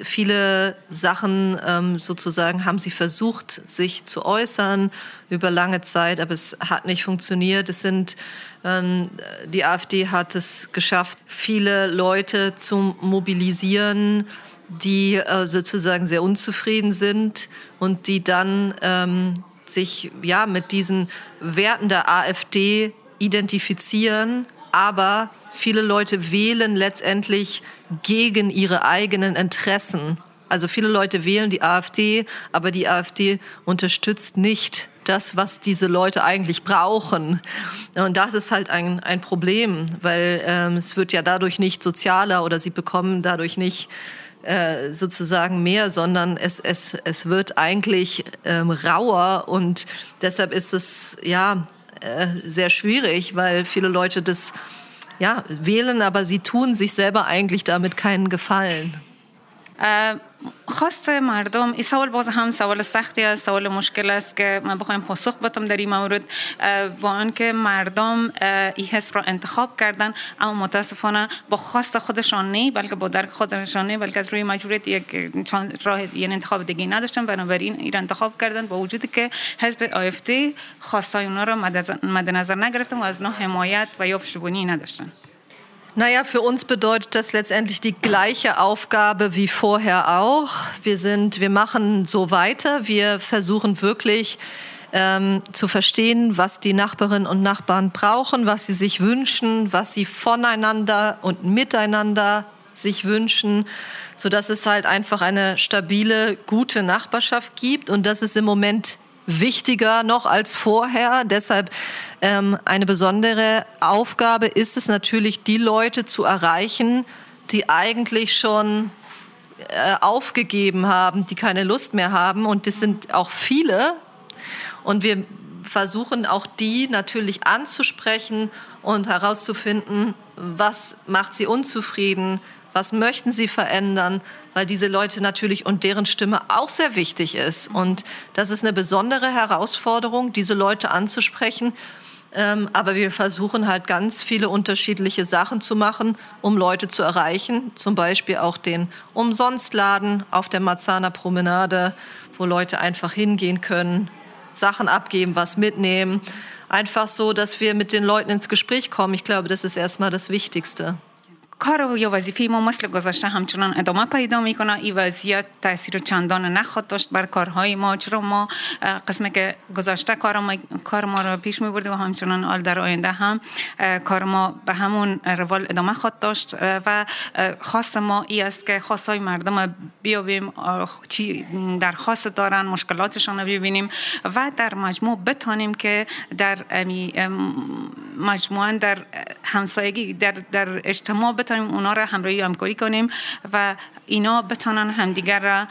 Speaker 20: viele Sachen ähm, sozusagen haben sie versucht, sich zu äußern über lange Zeit, aber es hat nicht funktioniert. Es sind ähm, die AfD hat es geschafft, viele Leute zu mobilisieren, die äh, sozusagen sehr unzufrieden sind und die dann ähm, sich ja mit diesen Werten der AfD identifizieren, aber viele Leute wählen letztendlich gegen ihre eigenen Interessen. Also viele Leute wählen die AfD, aber die AfD unterstützt nicht das, was diese Leute eigentlich brauchen. Und das ist halt ein, ein Problem, weil ähm, es wird ja dadurch nicht sozialer oder sie bekommen dadurch nicht äh, sozusagen mehr, sondern es, es, es wird eigentlich ähm, rauer und deshalb ist es ja äh, sehr schwierig, weil viele Leute das ja, wählen, aber sie tun sich selber eigentlich damit keinen Gefallen.
Speaker 19: خواست مردم این سوال باز هم سوال سختی است سوال مشکل است که من بخوایم پاسخ بدم در این مورد با آنکه مردم این حس را انتخاب کردن اما متاسفانه با خواست خودشان نه بلکه با درک خودشان نه بلکه از روی مجبوریت یک راه یعنی انتخاب دیگه نداشتن بنابراین این انتخاب کردن با وجودی که حزب آیفتی خواستای اونا را مد نظر نگرفتن و از نوع حمایت و یا پشتیبانی نداشتن.
Speaker 20: Naja, für uns bedeutet das letztendlich die gleiche Aufgabe wie vorher auch. Wir sind, wir machen so weiter. Wir versuchen wirklich ähm, zu verstehen, was die Nachbarinnen und Nachbarn brauchen, was sie sich wünschen, was sie voneinander und miteinander sich wünschen, so dass es halt einfach eine stabile, gute Nachbarschaft gibt. Und das ist im Moment wichtiger noch als vorher. Deshalb ähm, eine besondere Aufgabe ist es natürlich, die Leute zu erreichen, die eigentlich schon äh, aufgegeben haben, die keine Lust mehr haben. Und das sind auch viele. Und wir versuchen auch die natürlich anzusprechen und herauszufinden, was macht sie unzufrieden, was möchten sie verändern, weil diese Leute natürlich und deren Stimme auch sehr wichtig ist. Und das ist eine besondere Herausforderung, diese Leute anzusprechen. Ähm, aber wir versuchen halt ganz viele unterschiedliche Sachen zu machen, um Leute zu erreichen. Zum Beispiel auch den Umsonstladen auf der Marzahner Promenade, wo Leute einfach hingehen können, Sachen abgeben, was mitnehmen. Einfach so, dass wir mit den Leuten ins Gespräch kommen. Ich glaube, das ist erstmal das Wichtigste.
Speaker 19: کار یا وظیفه ما مثل گذشته همچنان ادامه پیدا می‌کنه. این وضعیت تاثیر چندان نخواد داشت بر کارهای ما چرا ما قسم که گذشته کار ما, کار ما را پیش می و همچنان آل در آینده هم کار ما به همون روال ادامه خواهد داشت. و خواست ما ای است که خواست های مردم بیابیم چی درخواست دارن مشکلاتشان رو ببینیم و در مجموع بتانیم که در مجموعا در همسایگی در, در اجتماع بتانیم اونا را همراهی همکاری کنیم و اینا بتانن همدیگر را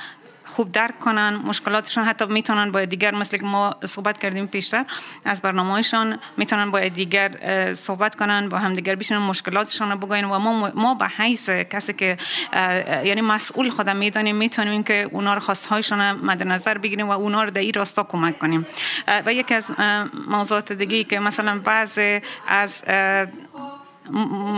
Speaker 19: خوب درک کنن مشکلاتشون حتی می‌تونن با دیگر مثل که ما صحبت کردیم پیشتر از برنامهشان می‌تونن با دیگر صحبت کنن با همدیگر بشینن مشکلاتشان رو بگوین و ما ما به حیث کسی که یعنی مسئول خودم می‌دانیم می‌تونیم که اونا رو خواستهایشان مد نظر بگیریم و اونا رو در این راستا کمک کنیم. و یکی از موضوعات دیگه که مثلا بعض از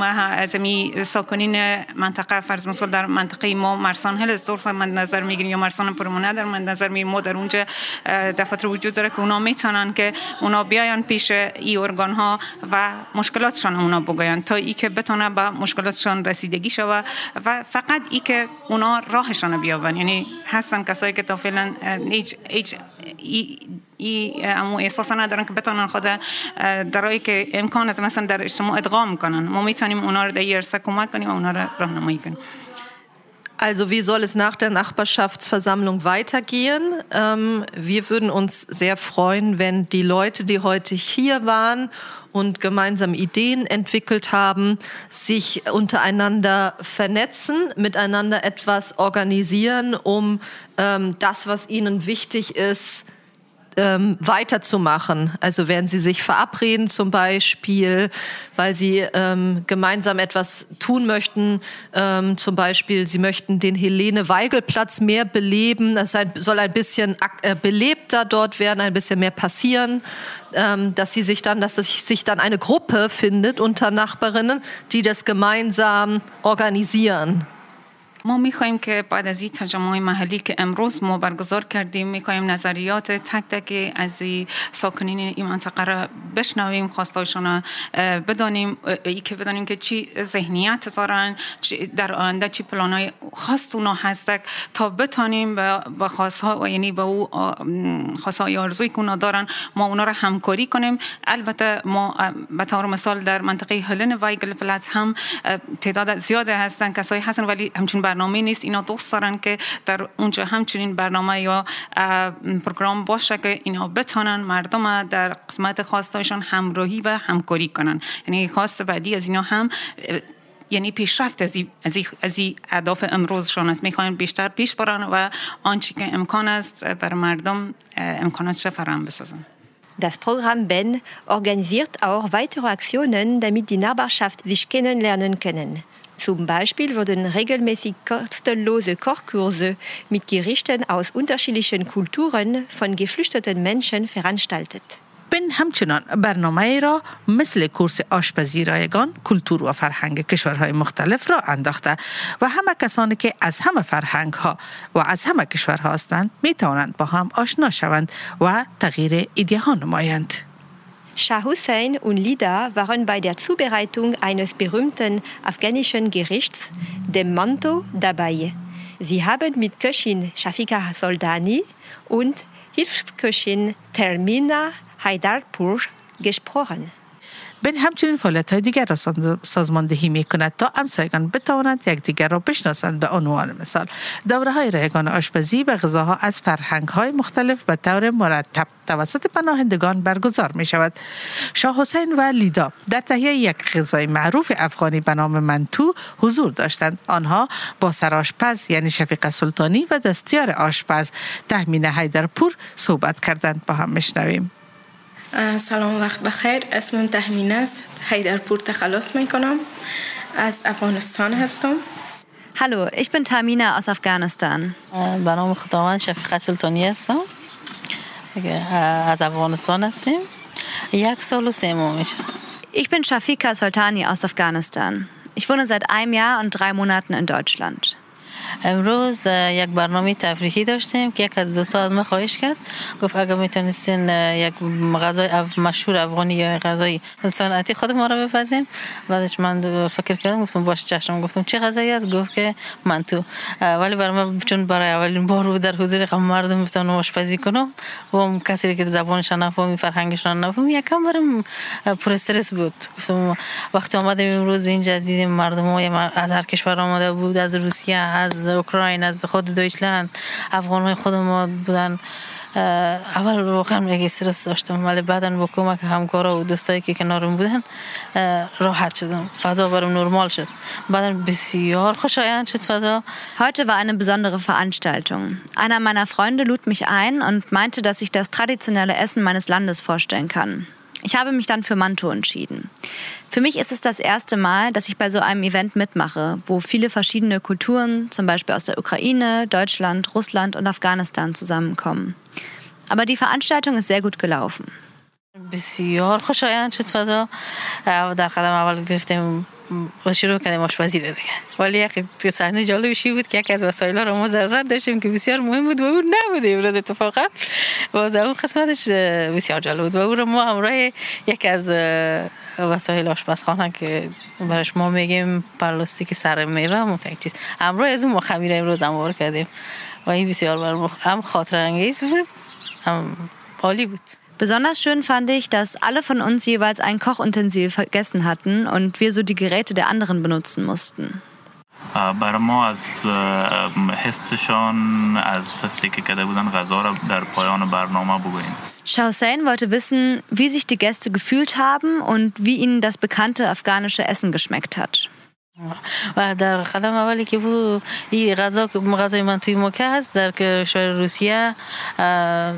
Speaker 19: از می ساکنین منطقه فرض مثال در منطقه ما مرسان هل من نظر می‌گیریم یا مرسان پرمونه در من نظر می‌گیریم. ما در اونجا دفتر وجود داره که اونا می‌تونن که اونا بیاین پیش ای ارگان ها و مشکلاتشان اونا بگوین تا ای که بتونه به مشکلاتشان رسیدگی شوه و فقط ای که اونا راهشان بیابن یعنی هستن کسایی که تا فعلا هیچ هیچ ای امو احساس ندارن که بتونن خود درایی که امکانات مثلا در اجتماع ادغام کنن ما میتونیم اونا رو در یرسه کمک کنیم و اونا رو راهنمایی کنیم
Speaker 20: Also wie soll es nach der Nachbarschaftsversammlung weitergehen? Ähm, wir würden uns sehr freuen, wenn die Leute, die heute hier waren und gemeinsam Ideen entwickelt haben, sich untereinander vernetzen, miteinander etwas organisieren, um ähm, das, was ihnen wichtig ist, ähm, weiterzumachen. Also werden sie sich verabreden zum Beispiel, weil sie ähm, gemeinsam etwas tun möchten. Ähm, zum Beispiel, sie möchten den Helene-Weigel-Platz mehr beleben. Es soll ein bisschen äh, belebter dort werden, ein bisschen mehr passieren. Ähm, dass sie sich dann, dass sich dann eine Gruppe findet unter Nachbarinnen, die das gemeinsam organisieren.
Speaker 19: ما می‌خوایم که بعد از این تجمع محلی که امروز ما برگزار کردیم می‌خوایم نظریات تک تک از ساکنین این منطقه را بشنویم خواستایشان بدانیم ای که بدانیم که چی ذهنیت دارن چی در آینده چی پلانای خاص اونا هستک تا بتانیم به خواستها و یعنی به او خواستهای آرزوی که اونا دارن ما اونا را همکاری کنیم. البته ما به طور مثال در منطقه هلن وایگل پلاتس هم تعداد زیاده هستن کسایی هستن ولی همچین برنامه نیست. اینا دوست دارن که در اونجا همچنین برنامه یا پروگرام باشه که اینا بتانن مردم در قسمت خواستایشان همراهی و همکاری کنن. یعنی خواست بعدی از اینا هم یعنی پیشرفت از این از از این اهداف امروزشان است. می‌خواین بیشتر پیش برن و آنچه که امکان است بر مردم اه، امکاناتش فراهم بسازن.
Speaker 8: Das Programm BEN organisiert auch weitere Aktionen, damit die Nachbarschaft sich kennenlernen können. Zum Beispiel wurden regelmäßig kostenlose Kochkurse mit Gerichten aus unterschiedlichen Kulturen von geflüchteten Menschen veranstaltet.
Speaker 3: بن همچنان برنامه را مثل کورس آشپزی رایگان کلتور و فرهنگ کشورهای مختلف را انداخته و همه کسانی که از همه فرهنگ ها و از همه کشورها هستند می توانند با هم آشنا شوند و تغییر ایده ها نمایند.
Speaker 8: Shah Hussein und Lida waren bei der Zubereitung eines berühmten afghanischen Gerichts, dem Manto, dabei. Sie haben mit Köchin Shafika Soldani und Hilfsköchin Termina Haidarpur gesprochen.
Speaker 3: بن همچنین فعالیت های دیگر را ساز- سازماندهی می کند تا همسایگان بتوانند یکدیگر را بشناسند. به عنوان مثال دوره های رایگان آشپزی و غذاها از فرهنگ های مختلف به طور مرتب توسط پناهندگان برگزار می شود شاه حسین و لیدا در تهیه یک غذای معروف افغانی به نام منتو حضور داشتند. آنها با سرآشپز یعنی شفیق سلطانی و دستیار آشپز تهمین حیدرپور صحبت کردند. با هم میشنویم.
Speaker 21: سلام وقت بخیر اسمم تهمینه است حیدرپور تخلص میکنم از افغانستان هستم
Speaker 17: Hallo, ich bin Tamina aus Afghanistan.
Speaker 22: به نام خداوند شفیق سلطانی هستم دیگه، از افغانستان هستیم یک سال و سه ماه میشه
Speaker 17: Ich bin Shafika Soltani aus Afghanistan. Ich wohne seit einem Jahr und drei Monaten in Deutschland.
Speaker 22: امروز یک برنامه تفریحی داشتیم که یک از دوستان از ما خواهش کرد. گفت اگر می‌تونستین یک غذای مشهور افغانی یا غذای صنعتی خود ما را بپزیم بعدش من فکر کردم گفتم باش چشم. گفتم چه غذایی است گفت که منتو اه، ولی برای ما چون برای اولین بار بود در حضور قوم مردم بتونم آشپزی کنم. و کسی که زبانشان نفهمی فرهنگشان نفهمی یکم برام اه، پر استرس بود. گفتم وقتی آمدیم امروز اینجا دیدیم مردم از هر کشور آمده بود از روسیه از اوکراین از خود دویچلند افغان های خود ما بودن اه، اول واقعا یک استرس داشتم ولی بعدا با کمک همکارا و دوستایی که کنارم بودن اه، راحت شدم فضا برام نرمال شد بعدا بسیار خوشایند شد فضا
Speaker 17: Heute war eine besondere Veranstaltung. Einer meiner Freunde lud mich ein und meinte, dass ich das traditionelle Essen meines Landes vorstellen kann. Ich habe mich dann für Manto entschieden. Für mich ist es das erste Mal, dass ich bei so einem Event mitmache, wo viele verschiedene Kulturen, zum Beispiel aus der Ukraine, Deutschland, Russland und Afghanistan zusammenkommen. Aber die Veranstaltung ist sehr gut gelaufen.
Speaker 22: بسیار خوشایند شد فضا اه، در قدم اول گرفتیم و شروع کردیم آشپزی دیگه. ولی یک صحنه جالبشی بود که یک از وسایل رو ما ضرورت داشتیم که بسیار مهم بود و اون نبود امروز اتفاقا. و در اون قسمتش بسیار جالب بود و او رو ما همراه یک از وسایل آشپزخانه که برش ما میگیم پلاستیک سر میوه متک چیز. همراه از اون ما خمیر امروز هموار کردیم. و این بسیار برام هم خاطر انگیز بود هم عالی بود.
Speaker 17: Besonders schön fand ich, dass alle von uns jeweils ein Kochutensil vergessen hatten und wir so die Geräte der anderen benutzen mussten.
Speaker 23: برای ما از اه، حسشان از تستی که کرده بودن غذا را در پایان برنامه بگوییم
Speaker 17: Shah Hussein wollte wissen, wie sich die Gäste gefühlt haben und wie ihnen das bekannte afghanische Essen geschmeckt hat.
Speaker 22: و در قدم اولی که بود این غذا که غذای من توی موقع هست در کشور روسیه اه،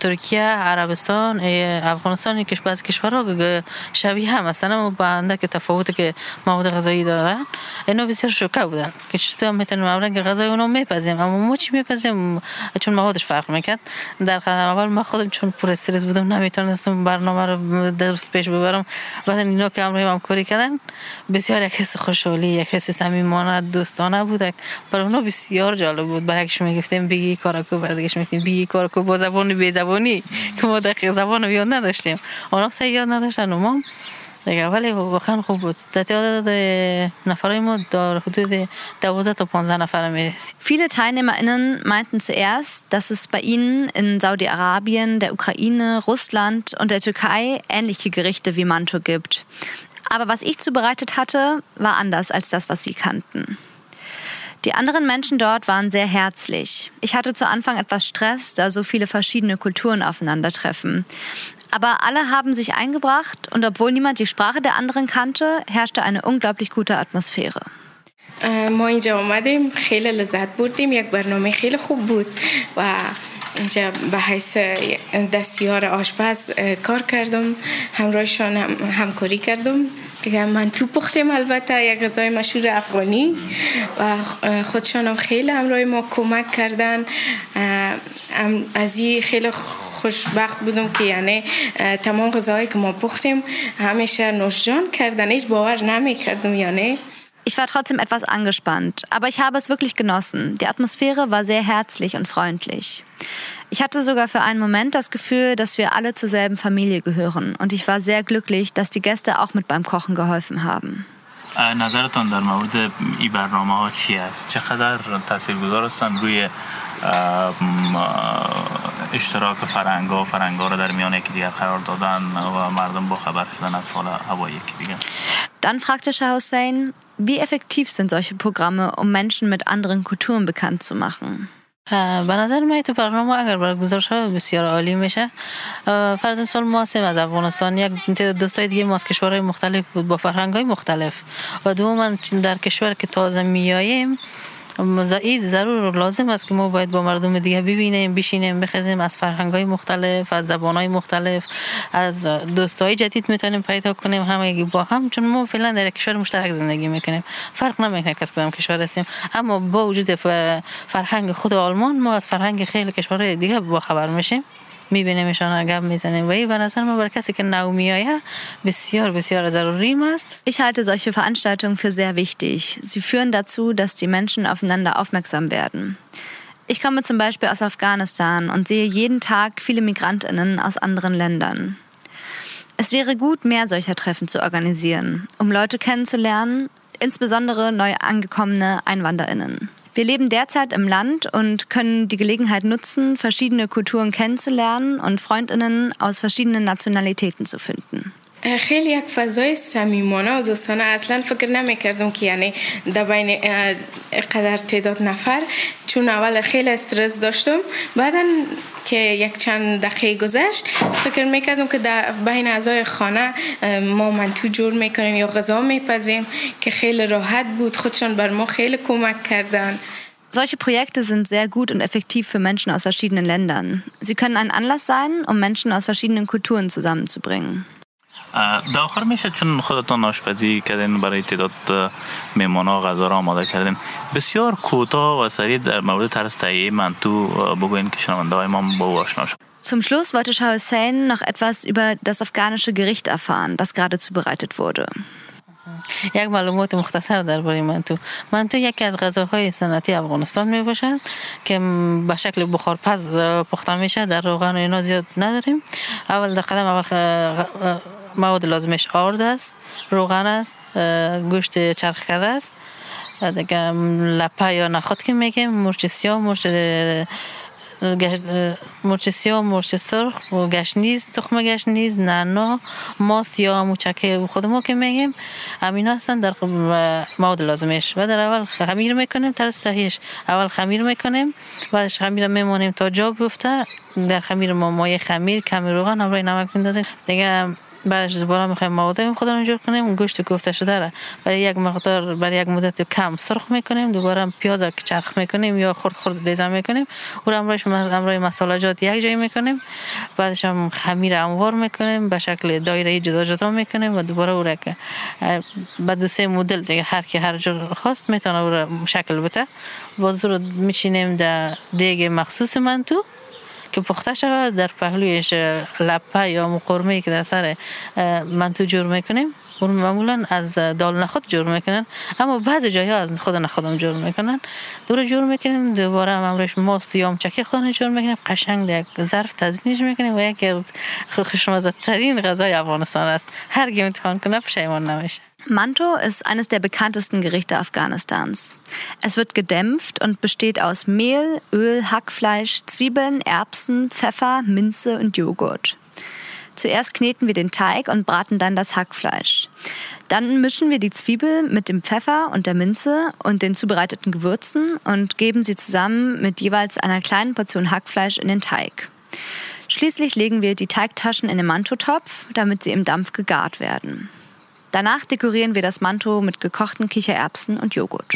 Speaker 22: ترکیه عربستان افغانستان یک بعضی کشورها شبیه هم هستن اما با اندک تفاوتی که مواد غذایی دارن اینا بسیار شوکه بودن. که چطور می‌تونیم اولا که غذای اونا میپزیم اما ما چی میپزیم؟ چون موادش فرق می‌کرد. در قدم اول ما خودم چون پر استرس بودم نمی‌تونستم برنامه رو درست پیش ببرم. بعد اینا که امروی همکاری کردن بسیار یک حس خوشحالی یک حس صمیمانه دوستانه بود. برای اونا بسیار جالب بود. برای می‌گفتیم بگی کارکو دیگه می‌گفتیم بگی کارکو با زبان بی زبانی که ما دقیق زبان رو یاد نداشتیم اونا هم یاد نداشتن و ما دیگه ولی واقعا خوب بود تعداد نفرای ما در حدود 12 تا 15 نفر میرسید
Speaker 17: Viele TeilnehmerInnen meinten zuerst, dass es bei ihnen in Saudi-Arabien, der Ukraine, Russland und der Türkei ähnliche Gerichte wie Manto gibt. Aber was ich zubereitet hatte, war anders als das, was sie kannten. Die anderen Menschen dort waren sehr herzlich. Ich hatte zu Anfang etwas Stress, da so viele verschiedene Kulturen aufeinandertreffen. Aber alle haben sich eingebracht und obwohl niemand die Sprache der anderen kannte, herrschte eine unglaublich gute Atmosphäre.
Speaker 21: ما اینجا آمدیم خیلی لذت بردیم یک برنامه خیلی خوب بود و اینجا به حیث دستیار آشپز کار کردم. همراهشان هم همکاری کردم. دیگه من تو پختیم البته یک غذای مشهور افغانی. و خودشان هم خیلی همراه ما کمک کردن. از این خیلی خوشبخت بودم که یعنی تمام غذاهایی که ما پختیم همیشه نوشجان کردن. هیچ باور نمی کردم یعنی
Speaker 17: Ich war trotzdem etwas angespannt, aber ich habe es wirklich genossen. Die Atmosphäre war sehr herzlich und freundlich. Ich hatte sogar für einen Moment das Gefühl, dass wir alle zur selben Familie gehören und ich war sehr glücklich, dass die Gäste auch mit beim Kochen geholfen haben.
Speaker 23: نظرتان در مورد این برنامه ها چی است؟ چقدر تاثیرگذار هستند روی اشتراک فرنگ ها فرنگ ها رو در میان یکی دیگر قرار دادن و مردم با خبر شدن از حال هوای یکی دیگر.
Speaker 17: Dann fragte Shah Hussein, wie effektiv sind solche Programme, um Menschen mit anderen Kulturen bekannt zu machen?
Speaker 22: به نظر من تو برنامه اگر برگزار شود بسیار عالی میشه. فرض مثال ما هستیم از افغانستان یک دوستای دیگه ما از کشورهای مختلف بود با فرهنگ های مختلف. و دوم در کشور که تازه میاییم این ضرور لازم است که ما باید با مردم دیگه ببینیم بشینیم بخزیم از فرهنگ های مختلف از زبان های مختلف از دوستای جدید می‌تونیم پیدا کنیم همه با هم چون ما فعلا در کشور مشترک زندگی می‌کنیم. فرق نمی‌کنه کس کدام کشور هستیم. اما با وجود فرهنگ خود آلمان ما از فرهنگ خیلی کشورهای دیگه با خبر میشیم. میبینیمشان گپ میزنیم و این به نظر من برای کسی که نو میآید بسیار بسیار ضروری است
Speaker 17: Ich halte solche Veranstaltungen für sehr wichtig. Sie führen dazu, dass die Menschen aufeinander aufmerksam werden. Ich komme zum Beispiel aus Afghanistan und sehe jeden Tag viele Migrantinnen aus anderen Ländern. Es wäre gut, mehr solcher Treffen zu organisieren, um Leute kennenzulernen, insbesondere neu angekommene Einwanderinnen. Wir leben derzeit im Land und können die Gelegenheit nutzen, verschiedene Kulturen kennenzulernen und Freundinnen aus verschiedenen Nationalitäten zu finden.
Speaker 21: خیلی یک فضای صمیمانه و دوستانه اصلا فکر نمی‌کردم که یعنی در بین قدر تعداد نفر چون اول خیلی استرس داشتم بعدا که یک چند دقیقه گذشت فکر می‌کردم که در بین اعضای خانه ما منتو جور می‌کنیم یا غذا میپزیم که خیلی راحت بود خودشان بر ما خیلی کمک کردن
Speaker 17: Solche Projekte sind sehr gut und effektiv für Menschen aus verschiedenen Ländern. Sie können ein Anlass sein, um Menschen aus verschiedenen Kulturen zusammenzubringen.
Speaker 23: داخل میشه چون خودتان آشپزی کردین برای تعداد میمان ها غذا را آماده کردین. بسیار کوتاه و سریع در مورد طرز تهیه منتو بگوین که شنونده های ما با او آشنا شد.
Speaker 17: Zum Schluss wollte Shah Hussein noch etwas über das afghanische Gericht erfahren, das gerade zubereitet wurde.
Speaker 22: یک معلومات مختصر درباره منتو منتو یکی از غذاهای سنتی افغانستان می باشد که به شکل بخارپز پخته میشه. در روغن و اینا زیاد نداریم. اول در قدم اول مواد لازمش آرد است روغن است گوشت چرخ کرده است دیگه لپه یا نخود که میگیم مرچ سیاه مرچ مرچ سیاه مرچ سرخ و گشنیز تخم گشنیز نعنا ماست یا موچکه خود ما که میگیم همینا هستن در مواد لازمش. و در اول خمیر می‌کنیم طرز صحیحش. اول خمیر می‌کنیم بعدش خمیر میمونیم تا جا بیفته. در خمیر ما مایه خمیر کمی روغن همراه نمک میندازیم. دیگه بعدش دوباره می‌خوایم مواد خودمون جور کنیم گوشت کوفته شده را برای یک مقدار برای یک مدت کم سرخ می‌کنیم دوباره پیاز که چرخ می‌کنیم یا خرد خرد دیزم می‌کنیم. او را امروز امروز مسالجات یک جای می‌کنیم. بعدش هم خمیر انوار می‌کنیم به شکل دایره جدا جدا می‌کنیم و دوباره او را که به دو سه مدل دیگه هر کی هر جور خواست می‌تونه او را شکل بده. باز رو میچینیم در دیگ مخصوص منتو. که پخته شود در پهلویش لپه یا مقرمه که در سر منتو جور می‌کنیم اون معمولا از دال نخود جور می‌کنن. اما بعضی جاها از خود نخودم جور می‌کنن. دور جور می‌کنیم دوباره امروش ماست یا چکی خانه جور می‌کنیم. قشنگ یک ظرف تزینش می‌کنیم و یکی از خوشمزه ترین غذای افغانستان است. هر کی امتحان کنه پشیمان نمیشه.
Speaker 17: Manto ist eines der bekanntesten Gerichte Afghanistans. Es wird gedämpft und besteht aus Mehl, Öl, Hackfleisch, Zwiebeln, Erbsen, Pfeffer, Minze und Joghurt. Zuerst kneten wir den Teig und braten dann das Hackfleisch. Dann mischen wir die Zwiebel mit dem Pfeffer und der Minze und den zubereiteten Gewürzen und geben sie zusammen mit jeweils einer kleinen Portion Hackfleisch in den Teig. Schließlich legen wir die Teigtaschen in den Mantotopf, damit sie im Dampf gegart werden. Danach dekorieren wir das Manto mit gekochten Kichererbsen und Joghurt.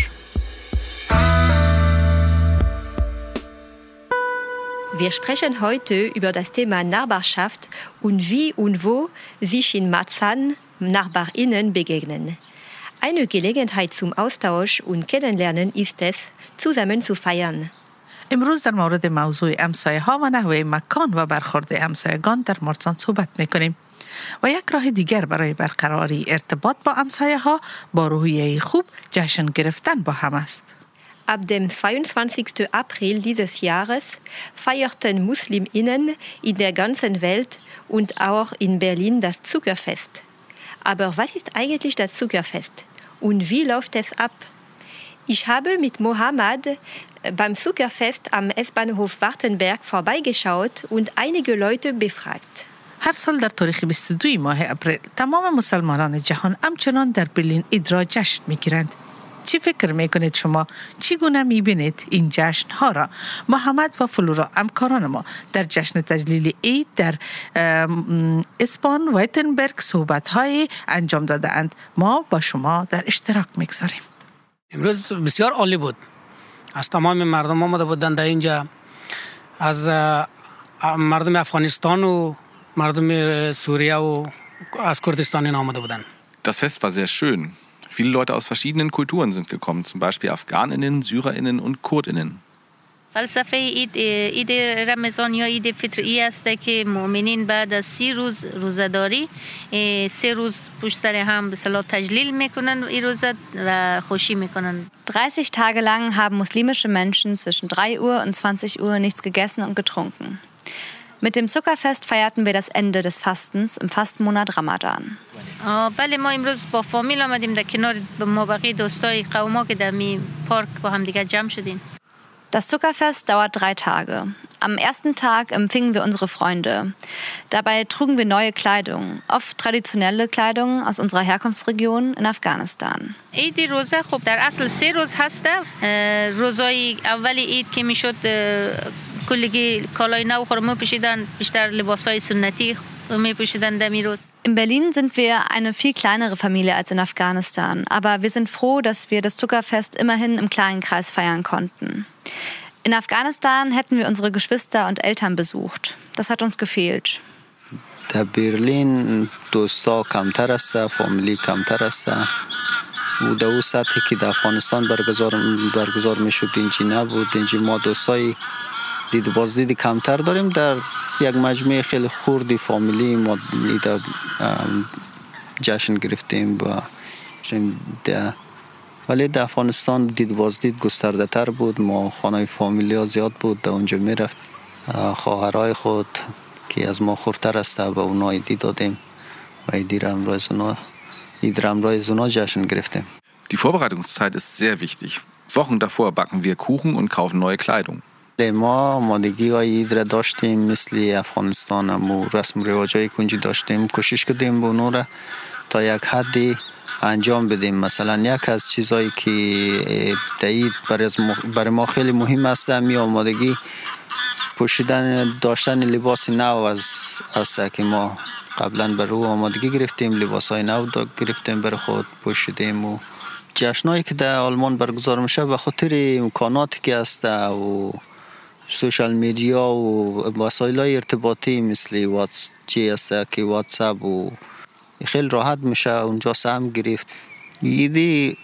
Speaker 8: Wir sprechen heute über das Thema Nachbarschaft und wie und wo sich in Marzahn Nachbarinnen begegnen. Eine Gelegenheit zum Austausch und Kennenlernen ist es, zusammen zu feiern.
Speaker 3: امروز در مورد موضوع امسایه ها و نحوه مکان و برخورد امسایگان در مارسان صحبت میکنیم و یک راه دیگر برای برقراری ارتباط با امسایه ها با روحیه خوب جشن گرفتن با هم است.
Speaker 8: Ab dem 22. April dieses Jahres feierten Musliminnen in der ganzen Welt und auch in Berlin das Zuckerfest. Aber was ist eigentlich das Zuckerfest und wie läuft es ab? Ich habe mit Mohammed beim Zuckerfest am S-Bahnhof Wartenberg vorbeigeschaut und einige Leute befragt.
Speaker 3: هر سال در تاریخ 22 ماه اپریل تمام مسلمانان جهان همچنان در برلین اید را جشن می‌گیرند. چی فکر می‌کنید شما؟ چگونه می‌بینید این جشن ها را؟ محمد و فلورا همکاران ما در جشن تجلیل عید در اسپان ویتنبرگ صحبت های انجام داده اند. ما با شما در اشتراک می‌گذاریم.
Speaker 24: امروز بسیار عالی بود. از تمام مردم آمده بودند در اینجا از مردم افغانستان و مردم سوریه و از کردستان آمده بودند.
Speaker 25: Das Fest war sehr schön. Viele Leute aus verschiedenen Kulturen sind gekommen, zum Beispiel Afghaninnen, Syrerinnen und Kurdinnen.
Speaker 22: فلسفه اید اید رمضان یا اید فطر ای است که مؤمنین بعد از سی روز روزداری سه روز پشت سر هم به صلاح تجلیل میکنن این روزه و خوشی میکنن
Speaker 17: 30 Tage lang haben muslimische Menschen zwischen 3 Uhr und 20 Uhr nichts gegessen und getrunken. Mit dem Zuckerfest feierten wir das Ende des Fastens im Fastenmonat Ramadan.
Speaker 22: بله ما امروز با فامیل آمدیم در کنار ما بقیه دوستای قوما که در می پارک با هم دیگه جمع شدیم
Speaker 17: Das Zuckerfest dauert drei Tage. Am ersten Tag empfingen wir unsere Freunde. Dabei trugen wir neue Kleidung, oft traditionelle Kleidung aus unserer Herkunftsregion in Afghanistan.
Speaker 22: عید روزه خب در اصل سه روز هسته روزای اولی عید که میشد کلگی کالای نو خورمو پوشیدن بیشتر لباسای سنتی
Speaker 17: In Berlin sind wir eine viel kleinere Familie als in Afghanistan, aber wir sind froh, dass wir das Zuckerfest immerhin im kleinen Kreis feiern konnten. In Afghanistan hätten wir unsere Geschwister und Eltern besucht. Das hat uns gefehlt.
Speaker 26: در برلین دوستا کمتر است فامیلی کمتر است و در اون سطحی که در افغانستان برگزار برگزار میشد اینجی نبود اینجی ما دوستای дид баздиди камтар дорем дар як маҷмӯи хеле хурди фомилии мо ида ҷашн гирифтем ба вале дар афғонистон дидбоздид густардатар буд мо хонаи фомилиҳо зиёд буд дар онҷо мерафт хоҳарҳои худ ки аз мо хурдтар аста ба онҳо идӣ додем ва идрамрои зуно ҷашн гирифтем
Speaker 25: Die Vorbereitungszeit ist sehr wichtig. Wochen davor backen wir Kuchen und kaufen neue Kleidung.
Speaker 26: ما آمادگی های را داشتیم مثل افغانستان هم رسم رواج های کنجی داشتیم. کوشش کردیم به را تا یک حدی انجام بدیم. مثلا یک از چیزهایی که دعید برای ما خیلی مهم است می آمادگی پوشیدن داشتن لباس نو از است که ما قبلا بر او آمادگی گرفتیم. لباس های نو گرفتیم بر خود پوشیدیم و جشنایی که در آلمان برگزار میشه به خاطر امکاناتی که هست و سوشال میدیا و وسایل ارتباطی مثل واتس چی است که واتساپ و خیلی راحت میشه اونجا سهم گرفت. ایدی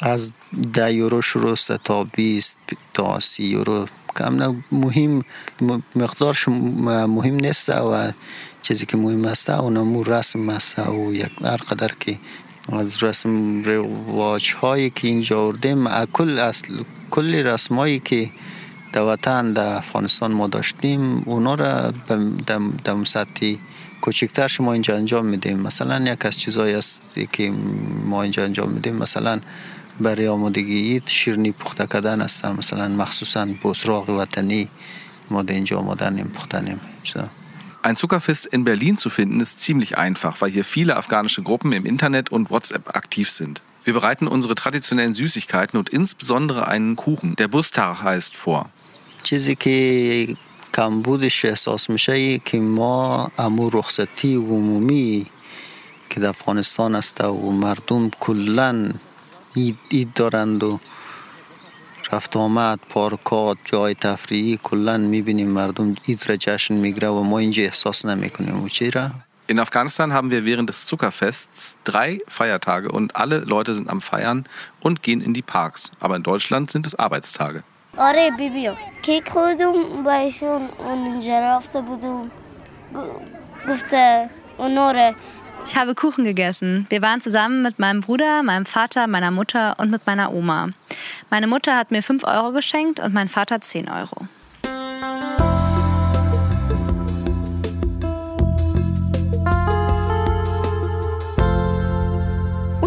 Speaker 26: از ده یورو شروع است تا 20 تا 30 یورو. کم مهم مقدارش مهم نیست و چیزی که مهم است اونمو رسم است و یک هر قدر که از رسم رواج هایی که اینجا آوردیم کل اصل کل رسم هایی که در وطن در افغانستان ما داشتیم اونا را در سطحی کوچکترش ما اینجا انجام میدیم مثلا یک از چیزهایی است که ما اینجا انجام میدیم مثلا برای آمادگی شیرنی پخته کردن است مثلا مخصوصا بسراغ وطنی ما اینجا آمادن پختنیم
Speaker 25: Ein Zuckerfest in Berlin zu finden ist ziemlich einfach, weil hier viele afghanische Gruppen im Internet und WhatsApp aktiv sind. Wir bereiten unsere traditionellen Süßigkeiten und insbesondere einen Kuchen, der Bustar heißt, vor.
Speaker 26: چیزی که کمبودش احساس میشه که ما امو رخصتی عمومی که در افغانستان است و مردم کلا اید, اید دارند و رفت آمد پارکات جای تفریحی کلا میبینیم مردم اید را جشن میگیره و ما اینجا احساس نمیکنیم و چرا
Speaker 25: In Afghanistan haben wir während des Zuckerfests drei Feiertage und alle Leute sind am Feiern und gehen in die Parks. Aber in Deutschland sind es Arbeitstage.
Speaker 27: آره بیبیم کیک خوردم با ایشون اونجا رفته بودم گفته اونوره
Speaker 17: Ich habe Kuchen gegessen. Wir waren zusammen mit meinem Bruder, meinem Vater, meiner Mutter und mit meiner Oma. Meine Mutter hat mir 5 Euro geschenkt und mein Vater 10 Euro.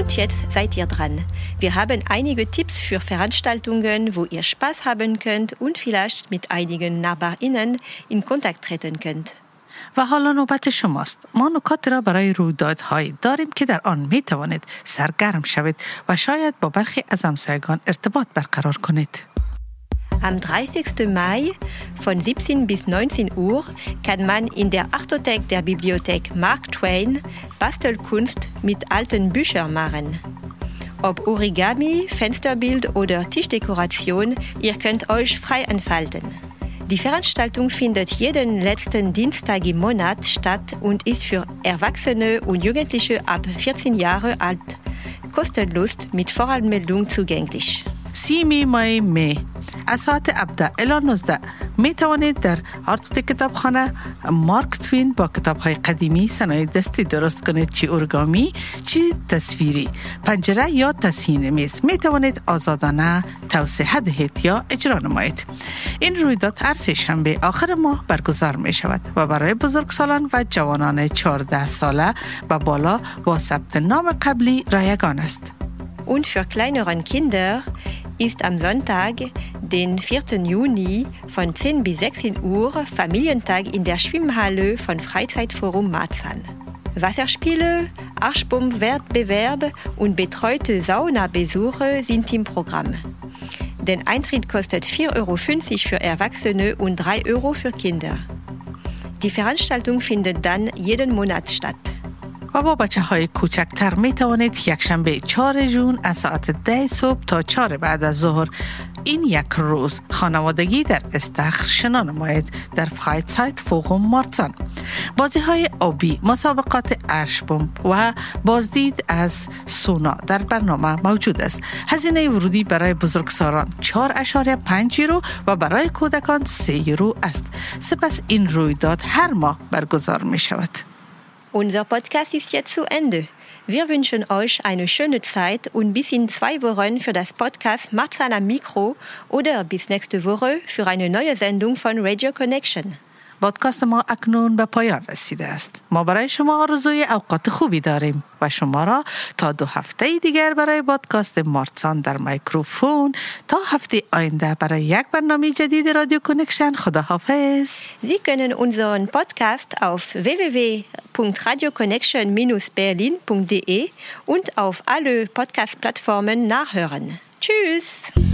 Speaker 8: Und jetzt seid ihr dran. Wir haben einige Tipps für Veranstaltungen, wo ihr Spaß haben könnt und vielleicht mit einigen NachbarInnen in Kontakt treten könnt.
Speaker 3: و حالا نوبت شماست ما نکات را برای رویدادهایی داریم که در آن می توانید سرگرم شوید و شاید با برخی از همسایگان ارتباط برقرار کنید
Speaker 8: am 30. Mai von 17 bis 19 Uhr kann man in der Artothek der Bibliothek Mark Twain Bastelkunst mit alten Büchern machen. Ob Origami, Fensterbild oder Tischdekoration, ihr könnt euch frei entfalten. Die Veranstaltung findet jeden letzten Dienstag im Monat statt und ist für Erwachsene und Jugendliche ab 14 Jahre alt kostenlos mit Voranmeldung zugänglich.
Speaker 3: سیمی مای می. از ساعت 17 الی 19 می توانید در آرتوت کتابخانه مارک توین با کتاب های قدیمی صنایع دستی درست کنید. چی ارگامی چی تصویری پنجره یا تسهین میز می توانید آزادانه توسعه دهید یا اجرا نمایید. این رویداد هر سه شنبه آخر ماه برگزار می شود و برای بزرگسالان و جوانان 14 ساله و بالا با ثبت نام قبلی رایگان است.
Speaker 8: Und für kleineren Kinder ist am Sonntag, den 4. Juni von 10 bis 16 Uhr Familientag in der Schwimmhalle von Freizeitforum Marzahn. Wasserspiele, Arschbomb-Wettbewerb und betreute Saunabesuche sind im Programm. Der Eintritt kostet 4,50 Euro für Erwachsene und 3 Euro für Kinder. Die Veranstaltung findet dann jeden Monat statt.
Speaker 3: و با بچه های کوچکتر می توانید یک شنبه 4 جون از ساعت 10 صبح تا 4 بعد از ظهر این یک روز خانوادگی در استخر شنا نماید در فرایزایت فوقم مارتان. بازی های آبی مسابقات ارشبوم و بازدید از سونا در برنامه موجود است. هزینه ورودی برای بزرگسالان 4.5 یورو و برای کودکان 3 یورو است. سپس این رویداد هر ماه برگزار می شود
Speaker 8: Unser Podcast ist jetzt zu Ende. Wir wünschen euch eine schöne Zeit und bis in zwei Wochen für das Podcast Marzana Mikro oder bis nächste Woche für eine neue Sendung von Radio Connection.
Speaker 3: پادکست ما اکنون به پایان رسیده است ما برای شما آرزوی اوقات خوبی داریم و شما را تا دو هفته دیگر برای پادکست مارتسان در میکروفون تا هفته آینده برای یک برنامه جدید رادیو کنکشن خدا حافظ
Speaker 8: Sie können unseren Podcast auf www.radioconnection-berlin.de und auf alle Podcast-Plattformen nachhören. Tschüss!